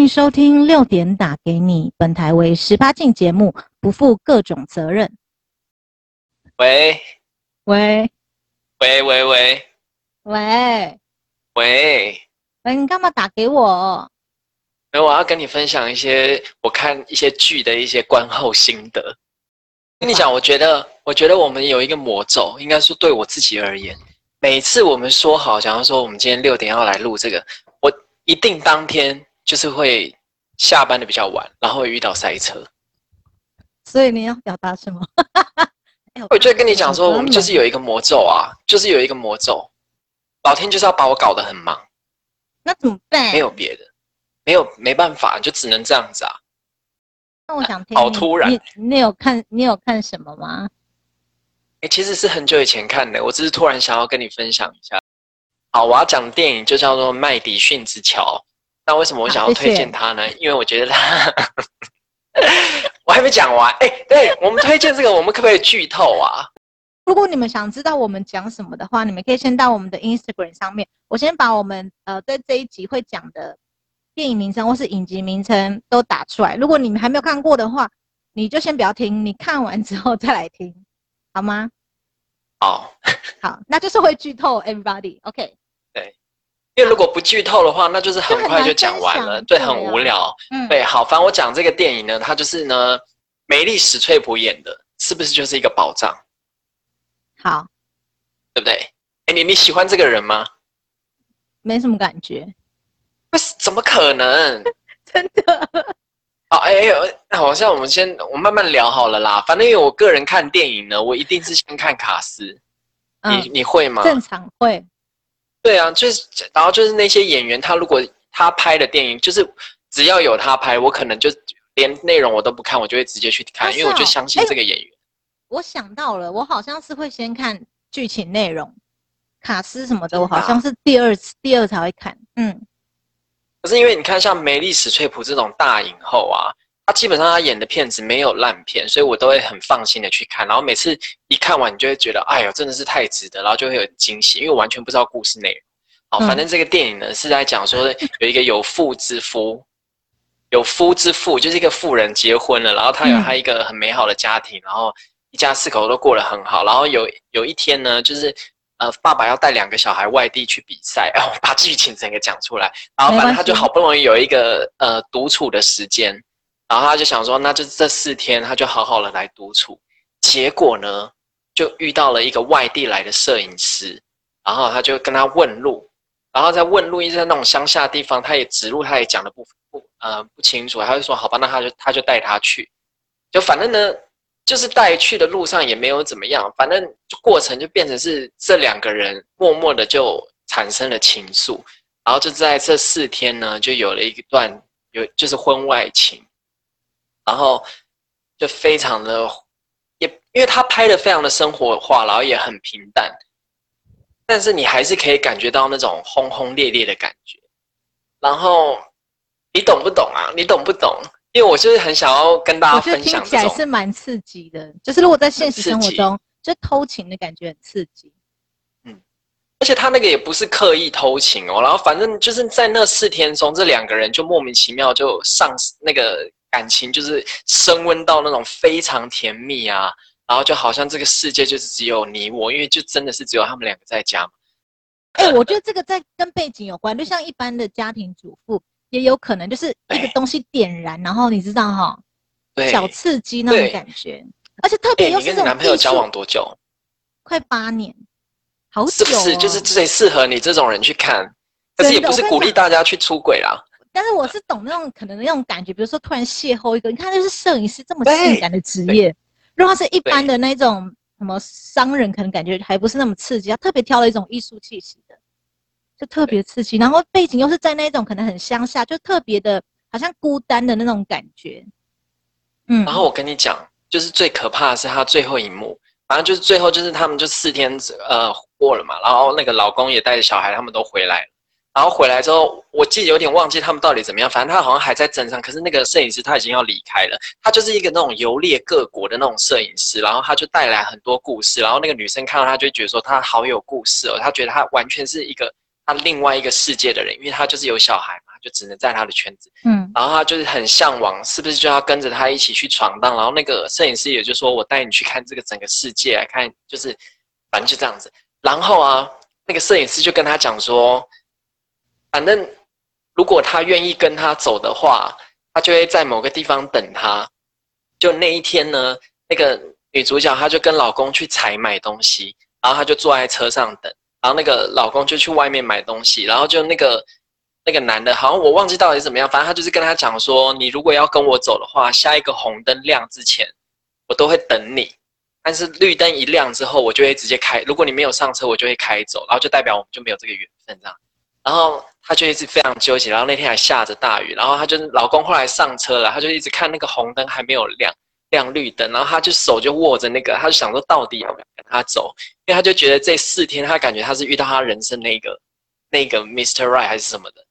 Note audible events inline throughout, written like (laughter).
迎收听六点打给你，本台为十八禁节目，不负各种责任。喂喂喂喂喂喂喂，喂，你干嘛打给我？没有，我要跟你分享一些我看一些剧的一些观后心得。跟你讲，我觉得，我觉得我们有一个魔咒，应该说对我自己而言，每次我们说好，假如说我们今天六点要来录这个，我一定当天就是会下班的比较晚，然后会遇到塞车。所以你要表达什么？(laughs) 我就跟你讲说，我们就是有一个魔咒啊，就是有一个魔咒，老天就是要把我搞得很忙。那怎么办？没有别的。没有，没办法，就只能这样子啊。那我想听，好突然。你你有看你有看什么吗？哎、欸，其实是很久以前看的，我只是突然想要跟你分享一下。好，我要讲的电影就叫做《麦迪逊之桥》。那为什么我想要推荐他呢？啊、谢谢因为我觉得他，(laughs) 我还没讲完。哎、欸，对我们推荐这个，我们可不可以剧透啊？如果你们想知道我们讲什么的话，你们可以先到我们的 Instagram 上面。我先把我们呃在这一集会讲的。电影名称或是影集名称都打出来。如果你们还没有看过的话，你就先不要听，你看完之后再来听，好吗？好，好，那就是会剧透，everybody，OK。因为如果不剧透的话，那就是很快就讲完了，对，很无聊。嗯，对，好，反正我讲这个电影呢，它就是呢，梅丽史翠普演的，是不是就是一个宝藏？好，对不对？哎，你你喜欢这个人吗？没什么感觉。不是，怎么可能？(laughs) 真的？哦，哎呦，好像我们先，我慢慢聊好了啦。反正因为我个人看电影呢，我一定是先看卡司。嗯、你你会吗？正常会。对啊，就是，然后就是那些演员，他如果他拍的电影，就是只要有他拍，我可能就连内容我都不看，我就会直接去看，因为我就相信这个演员。我想到了，我好像是会先看剧情内容，卡斯什么的，我好像是第二次、第二才会看。嗯。可是因为你看，像梅丽史翠普这种大影后啊，她基本上他演的片子没有烂片，所以我都会很放心的去看。然后每次一看完，你就会觉得，哎呦，真的是太值得，然后就会有惊喜，因为我完全不知道故事内容。好，反正这个电影呢是在讲说，有一个有妇之夫，有夫之妇，就是一个富人结婚了，然后他有他一个很美好的家庭，然后一家四口都过得很好。然后有有一天呢，就是。呃，爸爸要带两个小孩外地去比赛，然后把剧情整个讲出来，然后反正他就好不容易有一个呃独处的时间，然后他就想说，那就这四天他就好好的来独处。结果呢，就遇到了一个外地来的摄影师，然后他就跟他问路，然后在问路，一直在那种乡下地方，他也指路，他也讲的不不呃不清楚，他就说好吧，那他就他就带他去，就反正呢。就是带去的路上也没有怎么样，反正过程就变成是这两个人默默的就产生了情愫，然后就在这四天呢，就有了一段有就是婚外情，然后就非常的也因为他拍的非常的生活化，然后也很平淡，但是你还是可以感觉到那种轰轰烈烈的感觉，然后你懂不懂啊？你懂不懂？因为我就是很想要跟大家分享，听起来是蛮刺激的。就是如果在现实生活中，就偷情的感觉很刺激。嗯，而且他那个也不是刻意偷情哦，然后反正就是在那四天中，这两个人就莫名其妙就上那个感情，就是升温到那种非常甜蜜啊，然后就好像这个世界就是只有你我，因为就真的是只有他们两个在家嘛。哎、欸，我觉得这个在跟背景有关，就像一般的家庭主妇。也有可能就是一个东西点燃，然后你知道哈，小刺激那种感觉，而且特别又是。你跟你男朋友交往多久？快八年，好久。是不是就是最适合你这种人去看？但是也不是鼓励大家去出轨啦。但是我是懂那种可能的那种感觉，比如说突然邂逅一个，你看就是摄影师这么性感的职业，如果是一般的那种什么商人，可能感觉还不是那么刺激，他特别挑了一种艺术气息的。就特别刺激，然后背景又是在那种可能很乡下，就特别的，好像孤单的那种感觉。嗯，然后我跟你讲，就是最可怕的是他最后一幕，反正就是最后就是他们就四天呃过了嘛，然后那个老公也带着小孩，他们都回来了。然后回来之后，我记得有点忘记他们到底怎么样，反正他好像还在镇上，可是那个摄影师他已经要离开了，他就是一个那种游猎各国的那种摄影师，然后他就带来很多故事，然后那个女生看到他就觉得说他好有故事哦，他觉得他完全是一个他。另外一个世界的人，因为他就是有小孩嘛，就只能在他的圈子。嗯，然后他就是很向往，是不是就要跟着他一起去闯荡？然后那个摄影师也就说：“我带你去看这个整个世界，来看就是反正就这样子。”然后啊，那个摄影师就跟他讲说：“反正如果他愿意跟他走的话，他就会在某个地方等他。”就那一天呢，那个女主角她就跟老公去采买东西，然后她就坐在车上等。然后那个老公就去外面买东西，然后就那个那个男的，好像我忘记到底怎么样，反正他就是跟他讲说，你如果要跟我走的话，下一个红灯亮之前，我都会等你。但是绿灯一亮之后，我就会直接开。如果你没有上车，我就会开走，然后就代表我们就没有这个缘分这样。然后她就一直非常纠结，然后那天还下着大雨，然后她就老公后来上车了，她就一直看那个红灯还没有亮。亮绿灯，然后他就手就握着那个，他就想说到底要不要跟他走，因为他就觉得这四天他感觉他是遇到他人生那个那个 Mr. Right 还是什么的，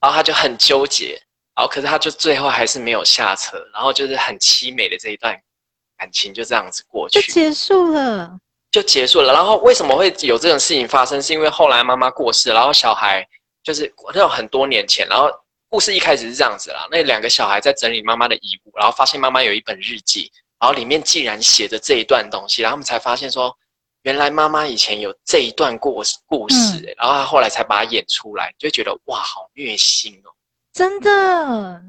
然后他就很纠结，然后可是他就最后还是没有下车，然后就是很凄美的这一段感情就这样子过去，就结束了，就结束了。然后为什么会有这种事情发生？是因为后来妈妈过世，然后小孩就是那种很多年前，然后。故事一开始是这样子啦，那两个小孩在整理妈妈的遗物，然后发现妈妈有一本日记，然后里面竟然写着这一段东西，然后他们才发现说，原来妈妈以前有这一段故事故事，欸，然后他后来才把它演出来，就觉得哇，好虐心哦，真的。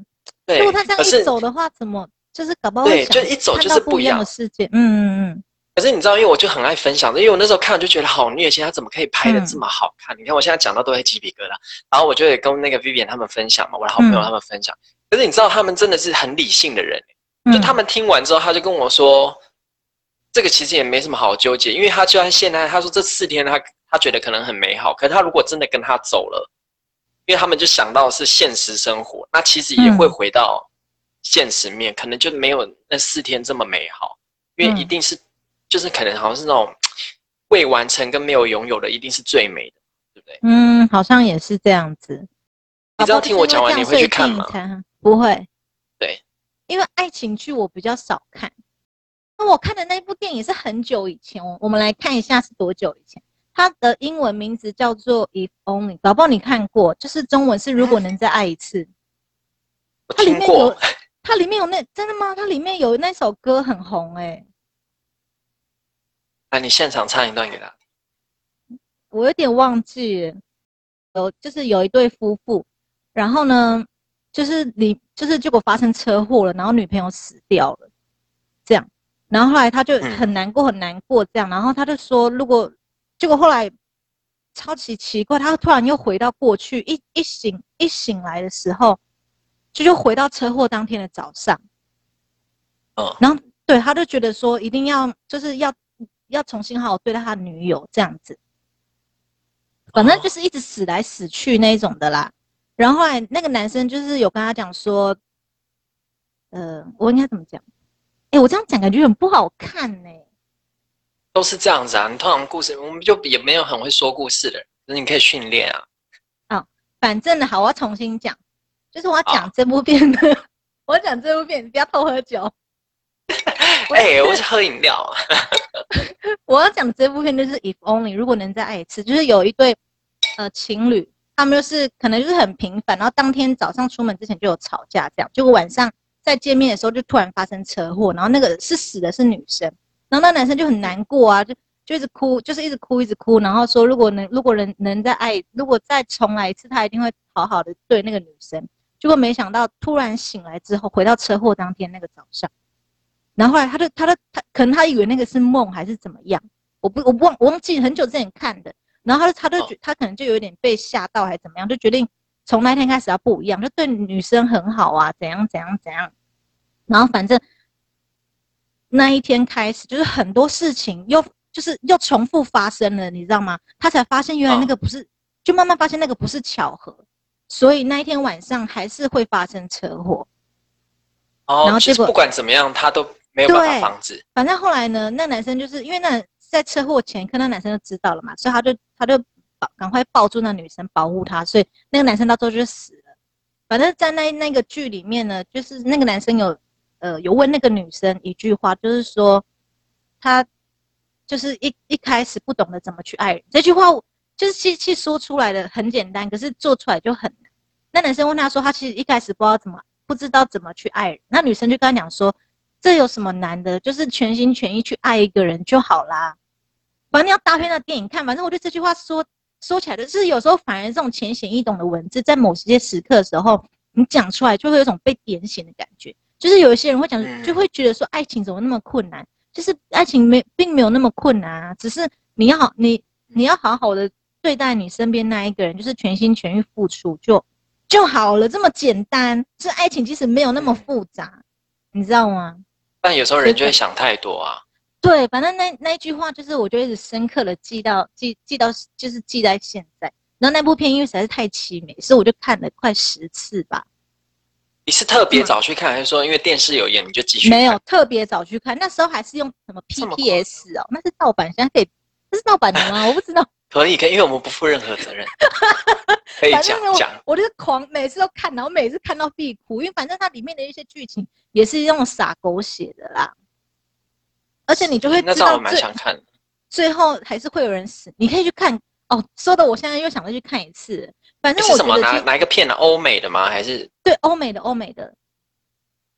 对，如果他这样一走的话，怎么就是搞不好会对，就一走就是不一样的世界，嗯嗯嗯。可是你知道，因为我就很爱分享的，因为我那时候看就觉得好虐心，他怎么可以拍的这么好看？嗯、你看我现在讲到都会鸡皮疙瘩，然后我就也跟那个 Vivian 他们分享嘛，我的好朋友他们分享。嗯、可是你知道，他们真的是很理性的人，就他们听完之后，他就跟我说，嗯、这个其实也没什么好纠结，因为他就算现在他说这四天他他觉得可能很美好，可是他如果真的跟他走了，因为他们就想到是现实生活，那其实也会回到现实面，嗯、可能就没有那四天这么美好，因为一定是。就是可能好像是那种未完成跟没有拥有的，一定是最美的，对不对？嗯，好像也是这样子。你知道听我讲完你会去看吗？不会。对，因为爱情剧我比较少看。那我看的那部电影是很久以前，我们来看一下是多久以前。它的英文名字叫做《If Only》，搞不好你看过，就是中文是《如果能再爱一次》。它里面有，它里面有那真的吗？它里面有那首歌很红哎、欸。那你现场唱一段给他。我有点忘记，有就是有一对夫妇，然后呢，就是你就是结果发生车祸了，然后女朋友死掉了，这样，然后后来他就很难过很难过这样，然后他就说，如果结果后来超级奇怪，他突然又回到过去，一一醒一醒来的时候，就就回到车祸当天的早上，嗯，然后对，他就觉得说一定要就是要。要重新好好对待他女友这样子，反正就是一直死来死去那一种的啦。然后后来那个男生就是有跟他讲说，呃，我应该怎么讲？哎、欸，我这样讲感觉很不好看呢、欸。都是这样子啊，你通常故事我们就也没有很会说故事的人，可是你可以训练啊。啊、哦，反正呢，好，我要重新讲，就是我要讲这部片的，哦、(laughs) 我要讲这部片，你不要偷喝酒。(laughs) 哎、欸，我是喝饮料。(laughs) 我要讲这部片就是 If Only，如果能再爱一次，就是有一对呃情侣，他们就是可能就是很平凡，然后当天早上出门之前就有吵架，这样，结果晚上再见面的时候就突然发生车祸，然后那个是死的是女生，然后那男生就很难过啊，就就一直哭，就是一直哭一直哭，然后说如果能如果能能再爱，如果再重来一次，他一定会好好的对那个女生，结果没想到突然醒来之后，回到车祸当天那个早上。然后后来他就他就他可能他以为那个是梦还是怎么样，我不我不忘我忘记很久之前看的。然后他就他就觉他可能就有点被吓到还是怎么样，就决定从那天开始要不一样，就对女生很好啊，怎样怎样怎样。然后反正那一天开始就是很多事情又就是又重复发生了，你知道吗？他才发现原来那个不是，就慢慢发现那个不是巧合，所以那一天晚上还是会发生车祸。哦，然后结果不管怎么样，他都。没有办法防止。反正后来呢，那男生就是因为那在车祸前一刻，那男生就知道了嘛，所以他就他就赶快抱住那女生保护她，所以那个男生到最后就死了。反正，在那那个剧里面呢，就是那个男生有呃有问那个女生一句话，就是说他就是一一开始不懂得怎么去爱人。这句话就是其实说出来的很简单，可是做出来就很难。那男生问他说，他其实一开始不知道怎么不知道怎么去爱人，那女生就跟他讲说，这有什么难的？就是全心全意去爱一个人就好啦。反正你要搭配那电影看，反正我觉得这句话说说起来的，就是有时候反而这种浅显易懂的文字，在某些时刻的时候，你讲出来就会有一种被点醒的感觉。就是有一些人会讲，就会觉得说爱情怎么那么困难？就是爱情没并没有那么困难啊，只是你要好你你要好好的对待你身边那一个人，就是全心全意付出就就好了，这么简单。是爱情其实没有那么复杂，你知道吗？但有时候人就会想太多啊。对，反正那那一句话就是，我就一直深刻的记到记记到，就是记在现在。然后那部片因为实在是太凄美，所以我就看了快十次吧。你是特别早去看，还是说因为电视有演你就继续看？没有特别早去看，那时候还是用什么 PPS 哦，那是盗版，现在可以，那是盗版的吗？我不知道。(laughs) 可以可以，因为我们不负任何责任。(laughs) 可以讲讲。我就是狂，每次都看，然后每次看到必哭，因为反正它里面的一些剧情也是用撒狗血的啦。而且你就会知道，我蛮想看。(laughs) 最后还是会有人死，你可以去看哦。说的我现在又想再去看一次。反正我是什么哪哪一个片呢？欧美的吗？还是对欧美的欧美的？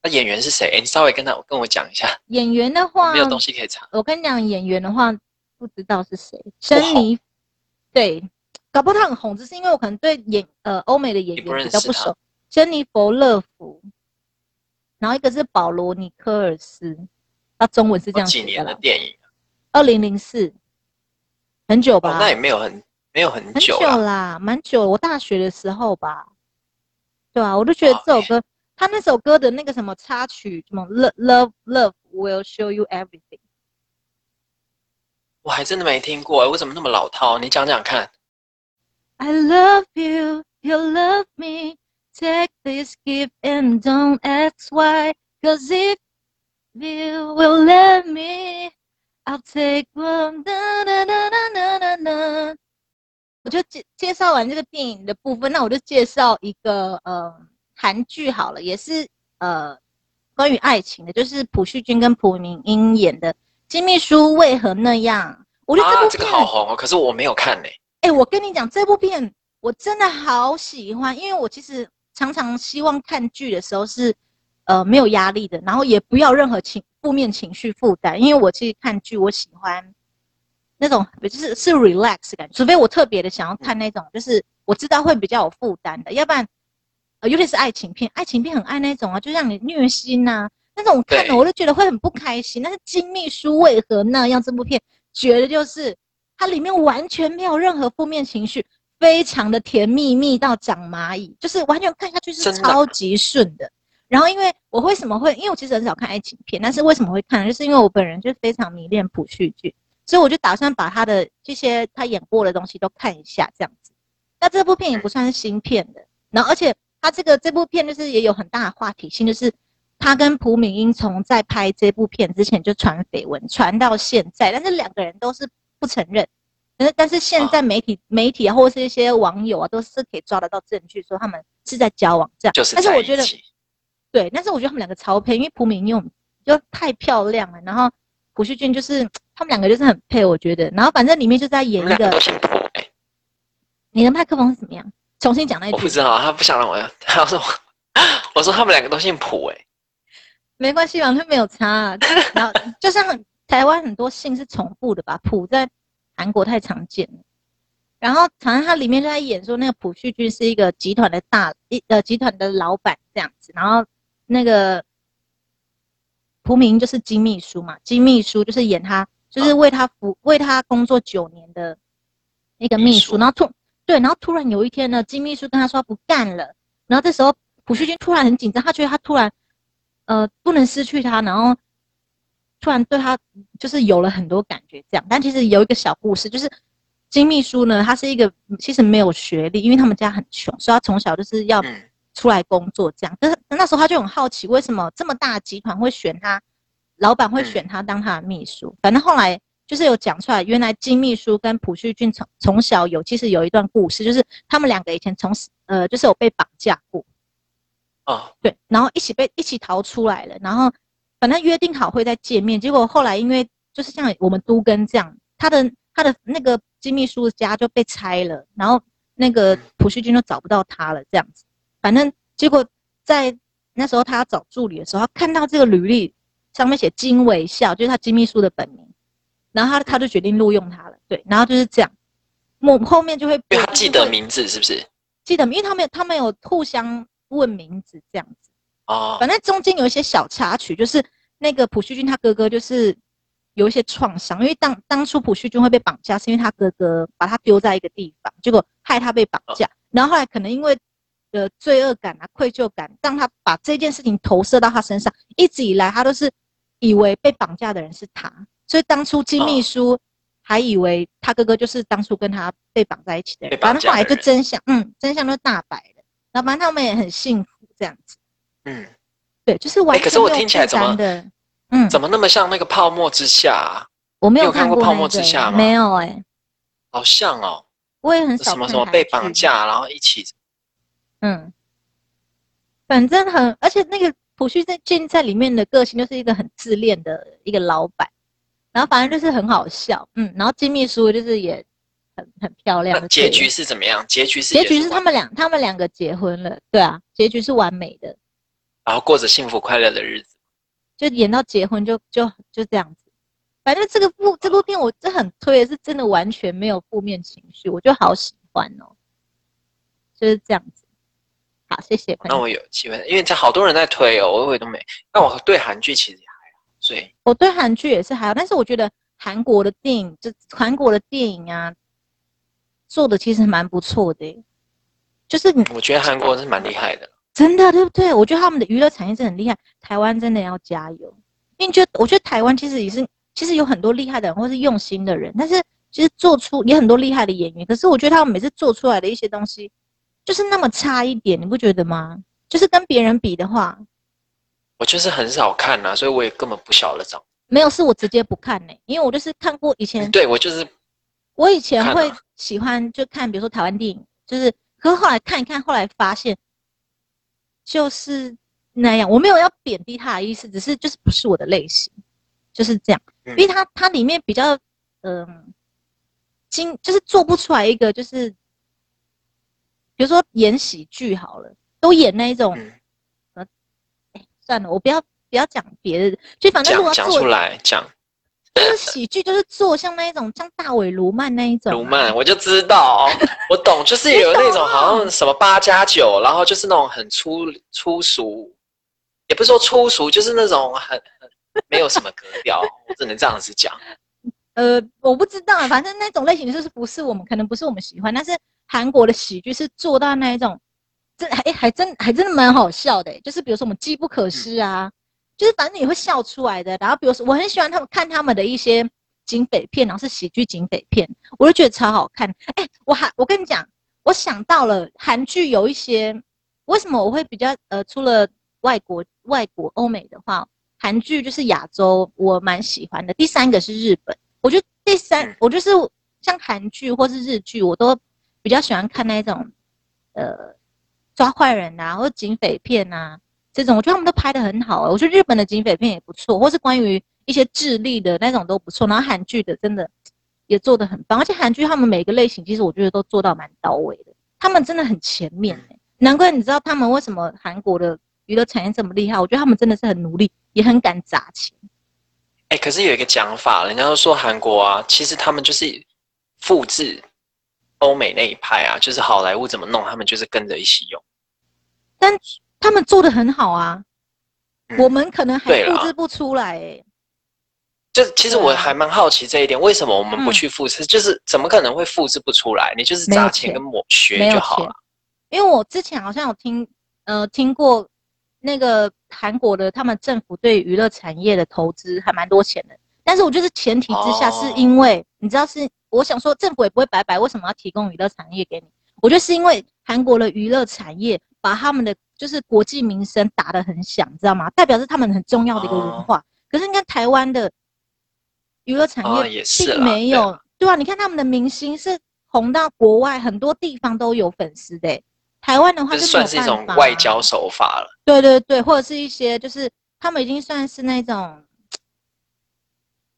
那演员是谁？哎，你稍微跟他跟我讲一下。演员的话，没有东西可以查。我跟你讲，演员的话不知道是谁。珍妮，对，搞不好他很红，只是因为我可能对演呃欧美的演员比较不熟。珍妮佛勒芙，然后一个是保罗尼科尔斯，他中文是这样写的。几年的电影？二零零四，很久吧？那也没有很。没有很久，很久啦，蛮久。我大学的时候吧，对啊，我就觉得这首歌，他那首歌的那个什么插曲，什么 Love Love Love will show you everything，我还真的没听过，为什么那么老套？你讲讲看。I love you, you love me. Take this gift and don't ask why. Cause if you will let me, I'll take one. 我就介介绍完这个电影的部分，那我就介绍一个呃韩剧好了，也是呃关于爱情的，就是朴叙俊跟朴敏英演的《金秘书为何那样》。我觉得这部片、啊、这个好红哦，可是我没有看呢。哎、欸，我跟你讲，这部片我真的好喜欢，因为我其实常常希望看剧的时候是呃没有压力的，然后也不要任何情负面情绪负担，因为我其实看剧我喜欢。那种就是是 relax 感觉，除非我特别的想要看那种，就是我知道会比较有负担的，要不然，呃，尤其是爱情片，爱情片很爱那种啊，就让你虐心呐、啊，那种看了我就觉得会很不开心。但是《金秘书为何那样》这部片，觉得就是它里面完全没有任何负面情绪，非常的甜蜜蜜到长蚂蚁，就是完全看下去是超级顺的，的。然后因为我为什么会，因为我其实很少看爱情片，但是为什么会看，就是因为我本人就非常迷恋朴叙俊。所以我就打算把他的这些他演过的东西都看一下，这样子。那这部片也不算是新片的，然后而且他这个这部片就是也有很大的话题性，就是他跟朴敏英从在拍这部片之前就传绯闻，传到现在，但是两个人都是不承认。但是但是现在媒体媒体啊，或是一些网友啊，都是可以抓得到证据，说他们是在交往这样。就是。但是我觉得，对，但是我觉得他们两个超配，因为朴敏用就太漂亮了，然后朴叙俊就是。他们两个就是很配，我觉得。然后反正里面就在演一个。你的麦克风是怎么样？重新讲那一句。我不知道，他不想让我。他说：“我说他们两个都姓朴哎。”没关系，完全没有差啊。然后就像台湾很多姓是重复的吧？朴在韩国太常见了。然后常常他里面就在演说，那个朴叙俊是一个集团的大一呃集团的老板这样子。然后那个朴明就是金秘书嘛，金秘书就是演他。就是为他服为他工作九年的那个秘书，然后突对，然后突然有一天呢，金秘书跟他说不干了，然后这时候朴叙俊突然很紧张，他觉得他突然呃不能失去他，然后突然对他就是有了很多感觉这样。但其实有一个小故事，就是金秘书呢，他是一个其实没有学历，因为他们家很穷，所以他从小就是要出来工作这样。但是那时候他就很好奇，为什么这么大的集团会选他？老板会选他当他的秘书，反正后来就是有讲出来，原来金秘书跟朴叙俊从从小有其实有一段故事，就是他们两个以前从呃就是有被绑架过，啊，对，然后一起被一起逃出来了，然后反正约定好会再见面，结果后来因为就是像我们都跟这样，他的他的那个金秘书的家就被拆了，然后那个朴叙俊就找不到他了这样子，反正结果在那时候他要找助理的时候，他看到这个履历上面写金微笑，就是他金秘书的本名，然后他他就决定录用他了。对，然后就是这样，我后面就会，因为他记得名字是不是？记得，因为他们他们有互相问名字这样子。哦，反正中间有一些小插曲，就是那个朴叙俊他哥哥就是有一些创伤，因为当当初朴叙俊会被绑架，是因为他哥哥把他丢在一个地方，结果害他被绑架，哦、然后后来可能因为呃罪恶感啊、愧疚感，让他把这件事情投射到他身上，一直以来他都是以为被绑架的人是他，所以当初金秘书还以为他哥哥就是当初跟他被绑在一起的人，反正后来就真相，嗯，真相都大白了，然后反正他们也很幸福这样子。嗯，对，就是完全、欸。可是我听起来怎么，嗯，怎么那么像那个泡沫之夏、啊？我没有，看过泡沫之夏吗？没有哎、欸，好像哦。我也很少。什么什么被绑架，然后一起。嗯，反正很，而且那个朴叙俊在里面的个性就是一个很自恋的一个老板，然后反正就是很好笑，嗯，然后金秘书就是也很很漂亮。结局是怎么样？结局是结局是他们两他们两个结婚了，对啊，结局是完美的。然后过着幸福快乐的日子，就演到结婚就就就这样子。反正这个部这部片我真很推，是真的完全没有负面情绪，我就好喜欢哦。就是这样子。好，谢谢。那我有机会，因为这好多人在推哦，我以为都没。那我对韩剧其实也还好，所以我对韩剧也是还好，但是我觉得韩国的电影，就韩国的电影啊，做的其实蛮不错的。就是我觉得韩国是蛮厉害的。真的对不对？我觉得他们的娱乐产业是很厉害，台湾真的要加油。因为觉得我觉得台湾其实也是，其实有很多厉害的人或是用心的人，但是其实做出也很多厉害的演员。可是我觉得他们每次做出来的一些东西，就是那么差一点，你不觉得吗？就是跟别人比的话，我就是很少看呐，所以我也根本不晓得长。没有，是我直接不看呢，因为我就是看过以前。对，我就是，我以前会喜欢就看，比如说台湾电影，就是可是后来看一看，后来发现。就是那样，我没有要贬低他的意思，只是就是不是我的类型，就是这样。因为他他里面比较嗯，精就是做不出来一个就是，比如说演喜剧好了，都演那一种，呃，哎，算了，我不要不要讲别的，就反正如果要做出来讲。就是喜剧，就是做像那一种，像大尾卢曼那一种。卢曼，我就知道，我懂，就是有那种好像什么八加九，然后就是那种很粗粗俗，也不是说粗俗，就是那种很很没有什么格调，我只能这样子讲。(laughs) 呃，我不知道，反正那种类型就是不是我们，可能不是我们喜欢，但是韩国的喜剧是做到那一种，真还还真还真的蛮好笑的，就是比如说我们机不可失啊。嗯就是反正你会笑出来的，然后比如说我很喜欢他们看他们的一些警匪片，然后是喜剧警匪片，我就觉得超好看。哎、欸，我还我跟你讲，我想到了韩剧有一些，为什么我会比较呃，除了外国外国欧美的话，韩剧就是亚洲我蛮喜欢的。第三个是日本，我觉得第三我就是像韩剧或是日剧，我都比较喜欢看那种呃抓坏人啊，或者警匪片啊。这种我觉得他们都拍的很好，我觉得日本的警匪片也不错，或是关于一些智力的那种都不错。然后韩剧的真的也做得很棒，而且韩剧他们每个类型其实我觉得都做到蛮到位的，他们真的很前面，难怪你知道他们为什么韩国的娱乐产业这么厉害？我觉得他们真的是很努力，也很敢砸钱。哎，可是有一个讲法，人家都说韩国啊，其实他们就是复制欧美那一派啊，就是好莱坞怎么弄，他们就是跟着一起用，但。他们做的很好啊，嗯、我们可能还复制不出来哎、欸。就其实我还蛮好奇这一点，为什么我们不去复制？嗯、就是怎么可能会复制不出来？你就是砸钱跟抹学就好了。因为我之前好像有听呃听过那个韩国的他们政府对娱乐产业的投资还蛮多钱的，但是我就是前提之下是因为、哦、你知道是我想说政府也不会白白为什么要提供娱乐产业给你？我觉得是因为韩国的娱乐产业把他们的就是国际名声打得很响，知道吗？代表是他们很重要的一个文化。哦、可是你看台湾的娱乐产业并没有，哦、对吧、啊？你看他们的明星是红到国外，很多地方都有粉丝的。台湾的话就算是一种外交手法了。对对对，或者是一些就是他们已经算是那种，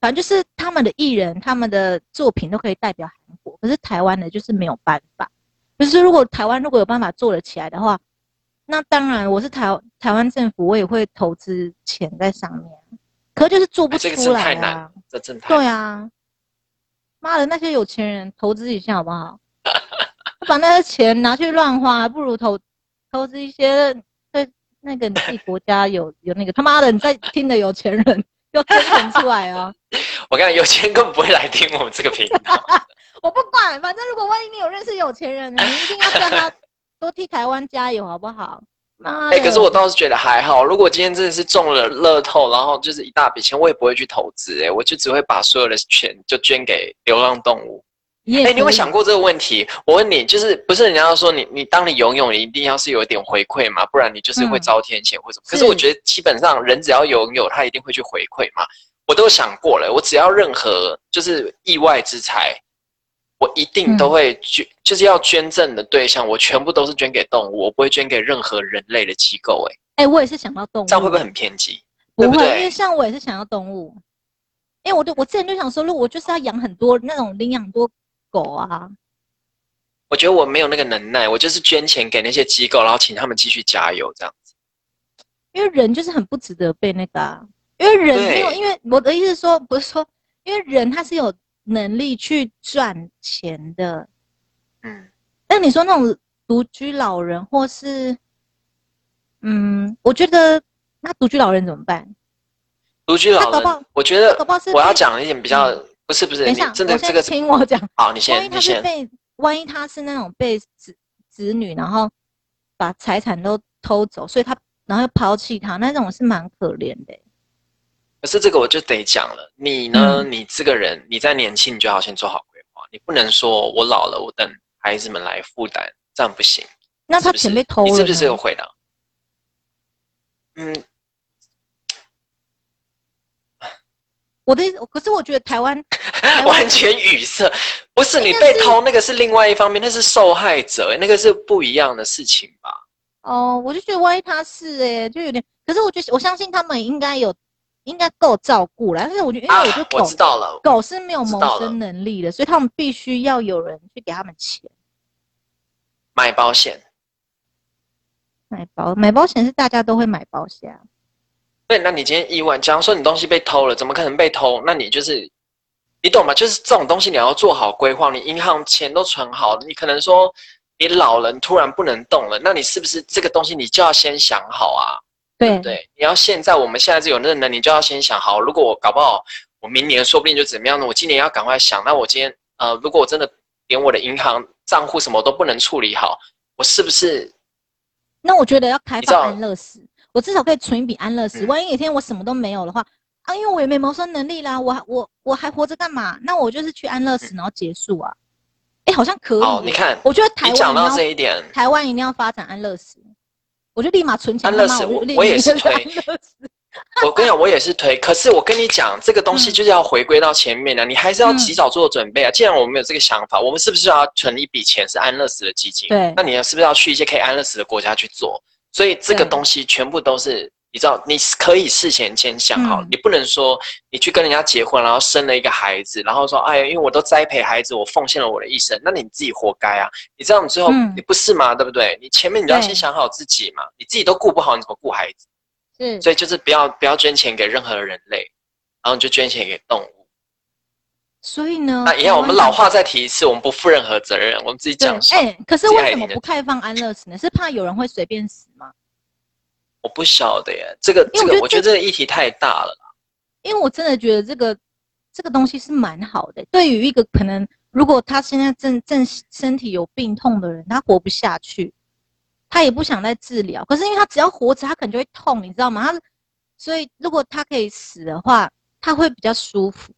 反正就是他们的艺人、他们的作品都可以代表韩国。可是台湾的就是没有办法。可是如果台湾如果有办法做得起来的话。那当然，我是台台湾政府，我也会投资钱在上面。可是就是做不出来啊！这真太对啊！妈的，那些有钱人投资一下好不好？把那些钱拿去乱花，不如投投资一些对那个你自己国家有有那个他妈的你在听的有钱人要捐钱出来啊！(laughs) 我跟你讲，有钱根本不会来听我们这个频道。(laughs) 我不管，反正如果万一你有认识有钱人，你一定要跟他多替台湾加油，好不好？哎、欸，可是我倒是觉得还好。如果今天真的是中了乐透，然后就是一大笔钱，我也不会去投资。哎，我就只会把所有的钱就捐给流浪动物。哎、欸，你有没有想过这个问题？我问你，就是不是人家说你你当你游泳，你一定要是有一点回馈嘛，不然你就是会遭天谴或什么。可是我觉得基本上人只要拥有，他一定会去回馈嘛。我都想过了，我只要任何就是意外之财。我一定都会捐，嗯、就是要捐赠的对象，我全部都是捐给动物，我不会捐给任何人类的机构。哎，哎，我也是想到动物，这样会不会很偏激？不会，对不对？因为像我也是想要动物，因为我就我之前就想说，如果我就是要养很多那种领养多狗啊。我觉得我没有那个能耐，我就是捐钱给那些机构，然后请他们继续加油这样子。因为人就是很不值得被那个、啊，因为人没有，因为我的意思是说，不是说，因为人他是有。能力去赚钱的，嗯，但你说那种独居老人，或是，嗯，我觉得那独居老人怎么办？独居老人，我觉得我要讲一点比较，不是不是，等一下，真的这个听我讲。好，你先，万一他是被，万一他是那种被子子女，然后把财产都偷走，所以他然后又抛弃他，那种是蛮可怜的。可是这个我就得讲了，你呢？你这个人，你在年轻，你就要先做好规划。你不能说我老了，我等孩子们来负担，这样不行。那他钱被偷了，你是不是有回答？嗯，我的意思，可是我觉得 (laughs) 台湾完全语塞。不是你被偷，那个是另外一方面，那是受害者，那个是不一样的事情吧？哦，我就觉得万一他是哎，就有点。可是我觉得我相信他们应该有。应该够照顾了，但是我觉得，因为我觉得狗，啊、我知道了，狗是没有谋生能力的，所以他们必须要有人去给他们钱，买保险，买保买保险是大家都会买保险。对，那你今天意外，假如说你东西被偷了，怎么可能被偷？那你就是，你懂吗？就是这种东西你要做好规划，你银行钱都存好，你可能说你老了，你突然不能动了，那你是不是这个东西你就要先想好啊？对对，你要现在，我们现在是有那个能力，你就要先想好，如果我搞不好，我明年说不定就怎么样呢？我今年要赶快想，那我今天呃，如果我真的连我的银行账户什么都不能处理好，我是不是？那我觉得要开放安乐死，我至少可以存一笔安乐死。万一有一天我什么都没有的话，啊，因为我也没谋生能力啦，我我我还活着干嘛？那我就是去安乐死，然后结束啊。哎，好像可以。哦，你看，我觉得台湾讲到这一点，台湾一定要发展安乐死。我就立马存钱。安乐死，我我也是推。(laughs) 我跟你讲，我也是推。可是我跟你讲，这个东西就是要回归到前面的，你还是要及早做准备啊。既然我们有这个想法，我们是不是要存一笔钱是安乐死的基金？对。那你是不是要去一些可以安乐死的国家去做？所以这个东西全部都是。你知道，你可以事前先想好，嗯、你不能说你去跟人家结婚，然后生了一个孩子，然后说，哎呀，因为我都栽培孩子，我奉献了我的一生，那你自己活该啊！你知道，你最后、嗯、你不是吗？对不对？你前面你就要先想好自己嘛，你自己都顾不好，你怎么顾孩子？嗯，所以就是不要不要捐钱给任何的人类，然后你就捐钱给动物。所以呢，那一样，我们老话再提一次，我们不负任何责任，我们自己讲。哎，可是为什么不开放安乐死呢？是怕有人会随便死吗？我不晓得耶，这个这个，我觉得这个议题太大了。因为我真的觉得这个这个东西是蛮好的，对于一个可能如果他现在正正身体有病痛的人，他活不下去，他也不想再治疗。可是因为他只要活着，他可能就会痛，你知道吗？他所以如果他可以死的话，他会比较舒服。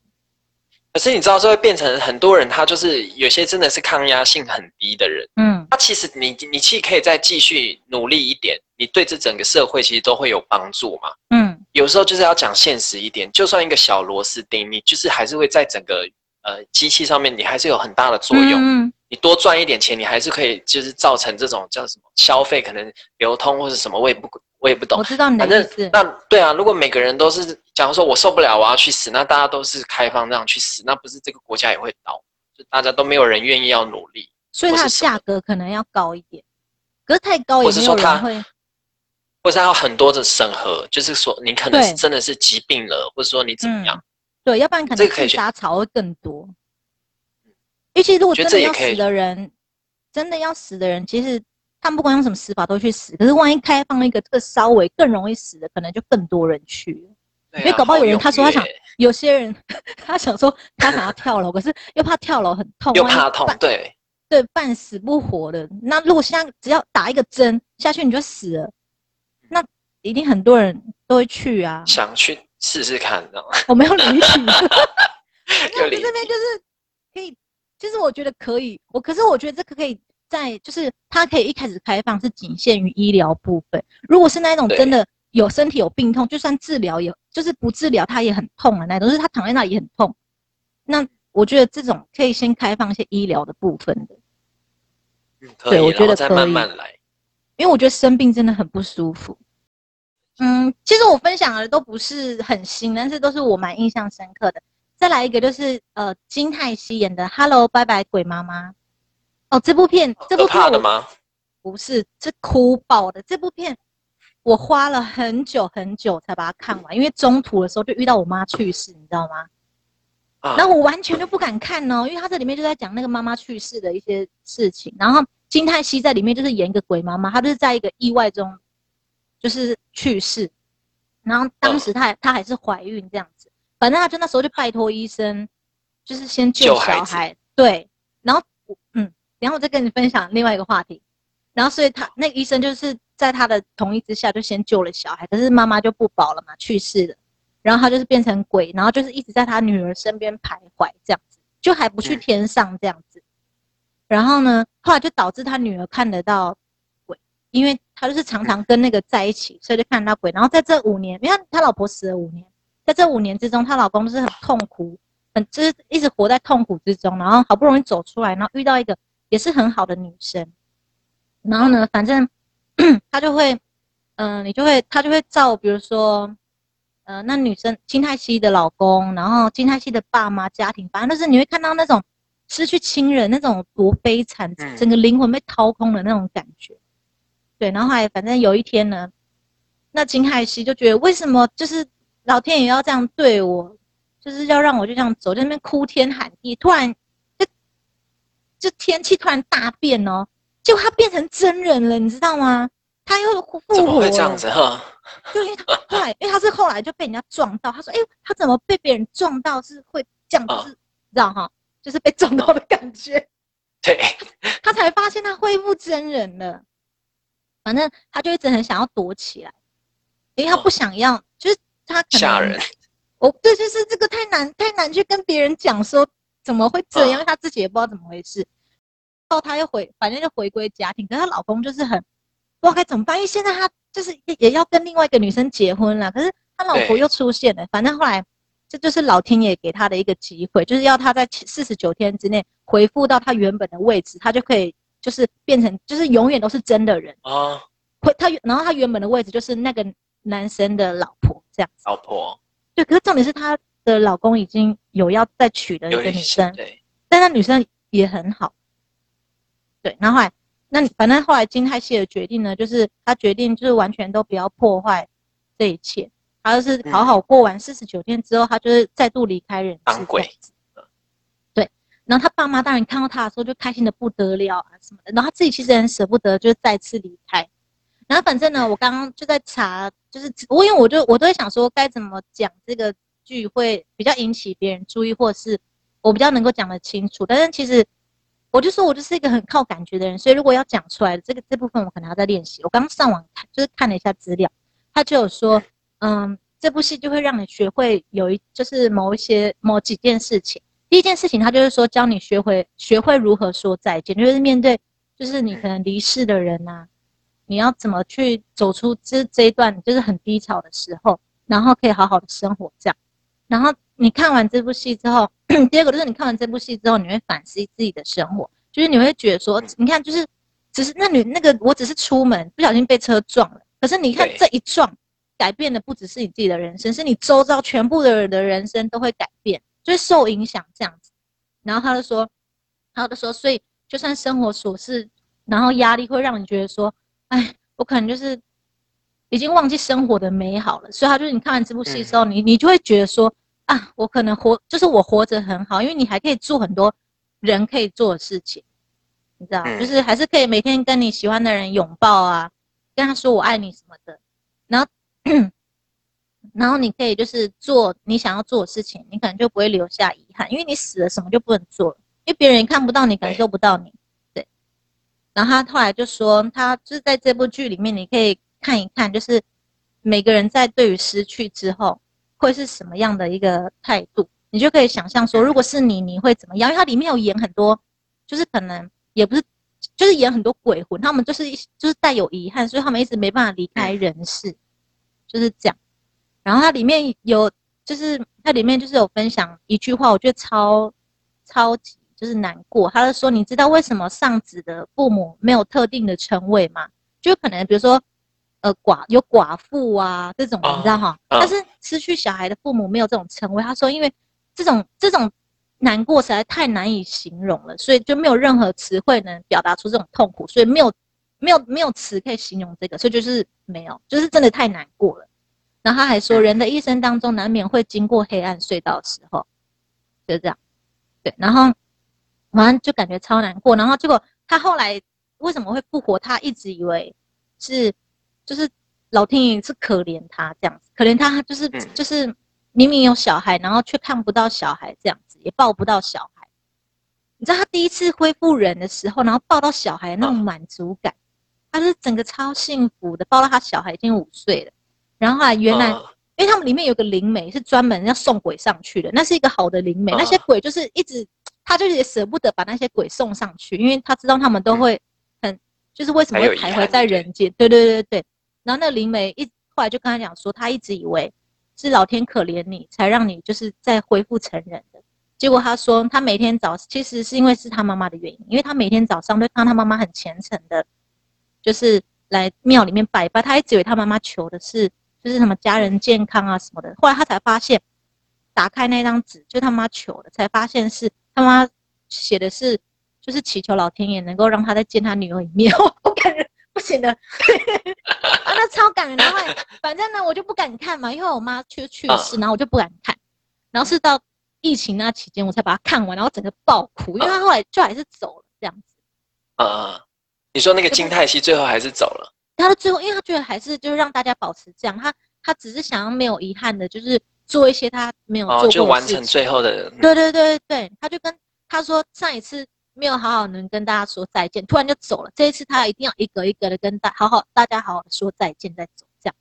可是你知道，这会变成很多人，他就是有些真的是抗压性很低的人。嗯，他其实你你其实可以再继续努力一点，你对这整个社会其实都会有帮助嘛。嗯，有时候就是要讲现实一点，就算一个小螺丝钉，你就是还是会在整个呃机器上面，你还是有很大的作用。嗯，你多赚一点钱，你还是可以就是造成这种叫什么消费可能流通或是什么，我也不我也不懂。我知道你的意思。那对啊，如果每个人都是。假如说我受不了，我要去死，那大家都是开放这样去死，那不是这个国家也会倒？就大家都没有人愿意要努力，所以它的价格可能要高一点。可是太高也没有人会。或者要很多的审核，就是说你可能是真的是疾病了，或者说你怎么样？对，要不然可能自杀潮会更多。尤其如果真的要死的人，真的要死的人，其实他们不管用什么死法都去死。可是万一开放一个这个稍微更容易死的，可能就更多人去。因为搞不好有人他说他想，有些人他想说他想要跳楼，可是又怕跳楼很痛，又怕痛，对对，半死不活的。那如果现在只要打一个针下去你就死了。那一定很多人都会去啊，想去试试看，知道吗？我没有离题，(laughs) 因为我们这边就是可以，其实我觉得可以，我可是我觉得这个可以在，就是它可以一开始开放是仅限于医疗部分。如果是那一种真的有身体有病痛，就算治疗也就是不治疗他也很痛的那种，就是他躺在那里也很痛。那我觉得这种可以先开放一些医疗的部分的。嗯，对，我觉得再慢慢来。因为我觉得生病真的很不舒服。嗯，其实我分享的都不是很新，但是都是我蛮印象深刻的。再来一个就是呃金泰熙演的《Hello 拜拜鬼妈妈》哦，这部片这部片的吗？不是，是哭爆的。这部片我花了很久很久才把它看完，因为中途的时候就遇到我妈去世，你知道吗？啊，然后我完全就不敢看哦，因为他这里面就在讲那个妈妈去世的一些事情，然后。金泰熙在里面就是演一个鬼妈妈，她就是在一个意外中，就是去世，然后当时她她还是怀孕这样子，反正他就那时候就拜托医生，就是先救小孩，对，然后嗯，然后我再跟你分享另外一个话题，然后所以他那个医生就是在他的同意之下就先救了小孩，可是妈妈就不保了嘛，去世了，然后他就是变成鬼，然后就是一直在他女儿身边徘徊这样子，就还不去天上这样子。然后呢，后来就导致他女儿看得到鬼，因为他就是常常跟那个在一起，所以就看得到鬼。然后在这五年，因为他老婆死了五年，在这五年之中，她老公是很痛苦，很就是一直活在痛苦之中。然后好不容易走出来，然后遇到一个也是很好的女生，然后呢，反正 (clears throat) 他就会，嗯、呃，你就会他就会照，比如说，呃，那女生金泰熙的老公，然后金泰熙的爸妈家庭，反正就是你会看到那种。失去亲人那种多悲惨，整个灵魂被掏空的那种感觉。对，然后还反正有一天呢，那金泰熙就觉得为什么就是老天爷要这样对我，就是要让我就这样走在那边哭天喊地，突然就就天气突然大变哦，结果他变成真人了，你知道吗？他又复活了。怎么会这样子哈？就因为他后来，因为他是后来就被人家撞到，他说：“哎，他怎么被别人撞到是会这样，子？你知道哈？”就是被撞到的感觉，对，他才发现他恢复真人了。反正他就一直很想要躲起来，因为他不想要，就是他可能吓人。(laughs) 我对，就是这个太难太难去跟别人讲说怎么会这样，因为他自己也不知道怎么回事。然后他又回，反正就回归家庭，可是她老公就是很不知道该怎么办，因为现在他就是也要跟另外一个女生结婚了，可是他老婆又出现了，反正后来。这就是老天爷给他的一个机会，就是要他在四十九天之内回复到他原本的位置，他就可以就是变成就是永远都是真的人啊。回他然后他原本的位置就是那个男生的老婆这样子。老婆。对，可是重点是她的老公已经有要再娶的一个女生，对，但那女生也很好。对，然后后来那反正后来金泰熙的决定呢，就是他决定就是完全都不要破坏这一切。他就是好好过完四十九天之后，他就是再度离开人世。当鬼。对，然后他爸妈当然看到他的时候就开心的不得了啊什么的，然后他自己其实很舍不得，就是再次离开。然后反正呢，我刚刚就在查，就是我因为我就我都在想说该怎么讲这个剧会比较引起别人注意，或是我比较能够讲得清楚。但是其实我就说我就是一个很靠感觉的人，所以如果要讲出来这个这部分，我可能要再练习。我刚刚上网看，就是看了一下资料，他就有说。嗯，这部戏就会让你学会有一，就是某一些某几件事情。第一件事情，他就是说教你学会学会如何说再见，就是面对就是你可能离世的人呐、你要怎么去走出这这一段就是很低潮的时候，然后可以好好的生活这样。然后你看完这部戏之后，(clears throat) 第二个就是你看完这部戏之后，你会反思自己的生活，就是你会觉得说，你看就是只是那女那个我只是出门不小心被车撞了，可是你看这一撞。改变的不只是你自己的人生，是你周遭全部的人的人生都会改变，就是受影响这样子。然后他就说，他就说，所以就算生活琐事，然后压力会让你觉得说，哎，我可能就是已经忘记生活的美好了，所以他就是你看完这部戏之后，嗯、你你就会觉得说啊，我可能活就是我活着很好，因为你还可以做很多人可以做的事情，你知道，嗯、就是还是可以每天跟你喜欢的人拥抱啊，跟他说我爱你什么的，然后然后你可以就是做你想要做的事情，你可能就不会留下遗憾，因为你死了什么就不能做了，因为别人也看不到你，感受不到你，对。然后他后来就说，他就是在这部剧里面，你可以。看一看，就是每个人在对于失去之后会是什么样的一个态度，你就可以想象说，如果是你，你会怎么样？因为它里面有演很多，就是可能也不是，就是演很多鬼魂，他们就是就是带有遗憾，所以他们一直没办法离开人世，就是这样。然后它里面有，就是它里面就是有分享一句话，我觉得超超级就是难过。他就说：“你知道为什么上子的父母没有特定的称谓吗？就可能比如说。”呃，寡有寡妇啊，这种你知道哈，哦、但是失去小孩的父母没有这种称谓。他说，因为这种这种难过实在太难以形容了，所以就没有任何词汇能表达出这种痛苦，所以没有没有没有词可以形容这个，所以就是没有，就是真的太难过了。然后他还说，人的一生当中难免会经过黑暗隧道的时候，就这样。对，然后完了就感觉超难过。然后结果他后来为什么会复活？他一直以为是。就是老天爷是可怜他这样子，可怜他就是就是明明有小孩，然后却看不到小孩这样子，也抱不到小孩。你知道他第一次恢复人的时候，然后抱到小孩那种满足感，他是整个超幸福的，抱到他小孩已经五岁了。然后后来原来，因为他们里面有个灵媒是专门要送鬼上去的，那是一个好的灵媒，那些鬼就是一直他就也舍不得把那些鬼送上去，因为他知道他们都会很就是为什么会徘徊在人间。对对对对。然后那个灵媒一后来就跟他讲说，他一直以为是老天可怜你，才让你就是再恢复成人的。结果他说，他每天早其实是因为是他妈妈的原因，因为他每天早上都看他妈妈很虔诚的，就是来庙里面拜拜。他一直以为他妈妈求的是就是什么家人健康啊什么的。后来他才发现，打开那张纸就他妈求的，才发现是他妈写的是就是祈求老天爷能够让他再见他女儿一面。(laughs) 我感觉。不行的，(laughs) 啊，那超感人的话，反正呢，我就不敢看嘛，因为我妈去去世，然后我就不敢看，然后是到疫情那期间，我才把它看完，然后整个爆哭，因为他后来就还是走了这样子。啊，你说那个金泰熙最后还是走了？他的最后，因为他觉得还是就是让大家保持这样，他他只是想要没有遗憾的，就是做一些他没有做过的事情，就完成最后的。对对对对，他就跟他说上一次。没有好好能跟大家说再见，突然就走了。这一次他一定要一个一个的跟大好好大家好好的说再见再走，这样，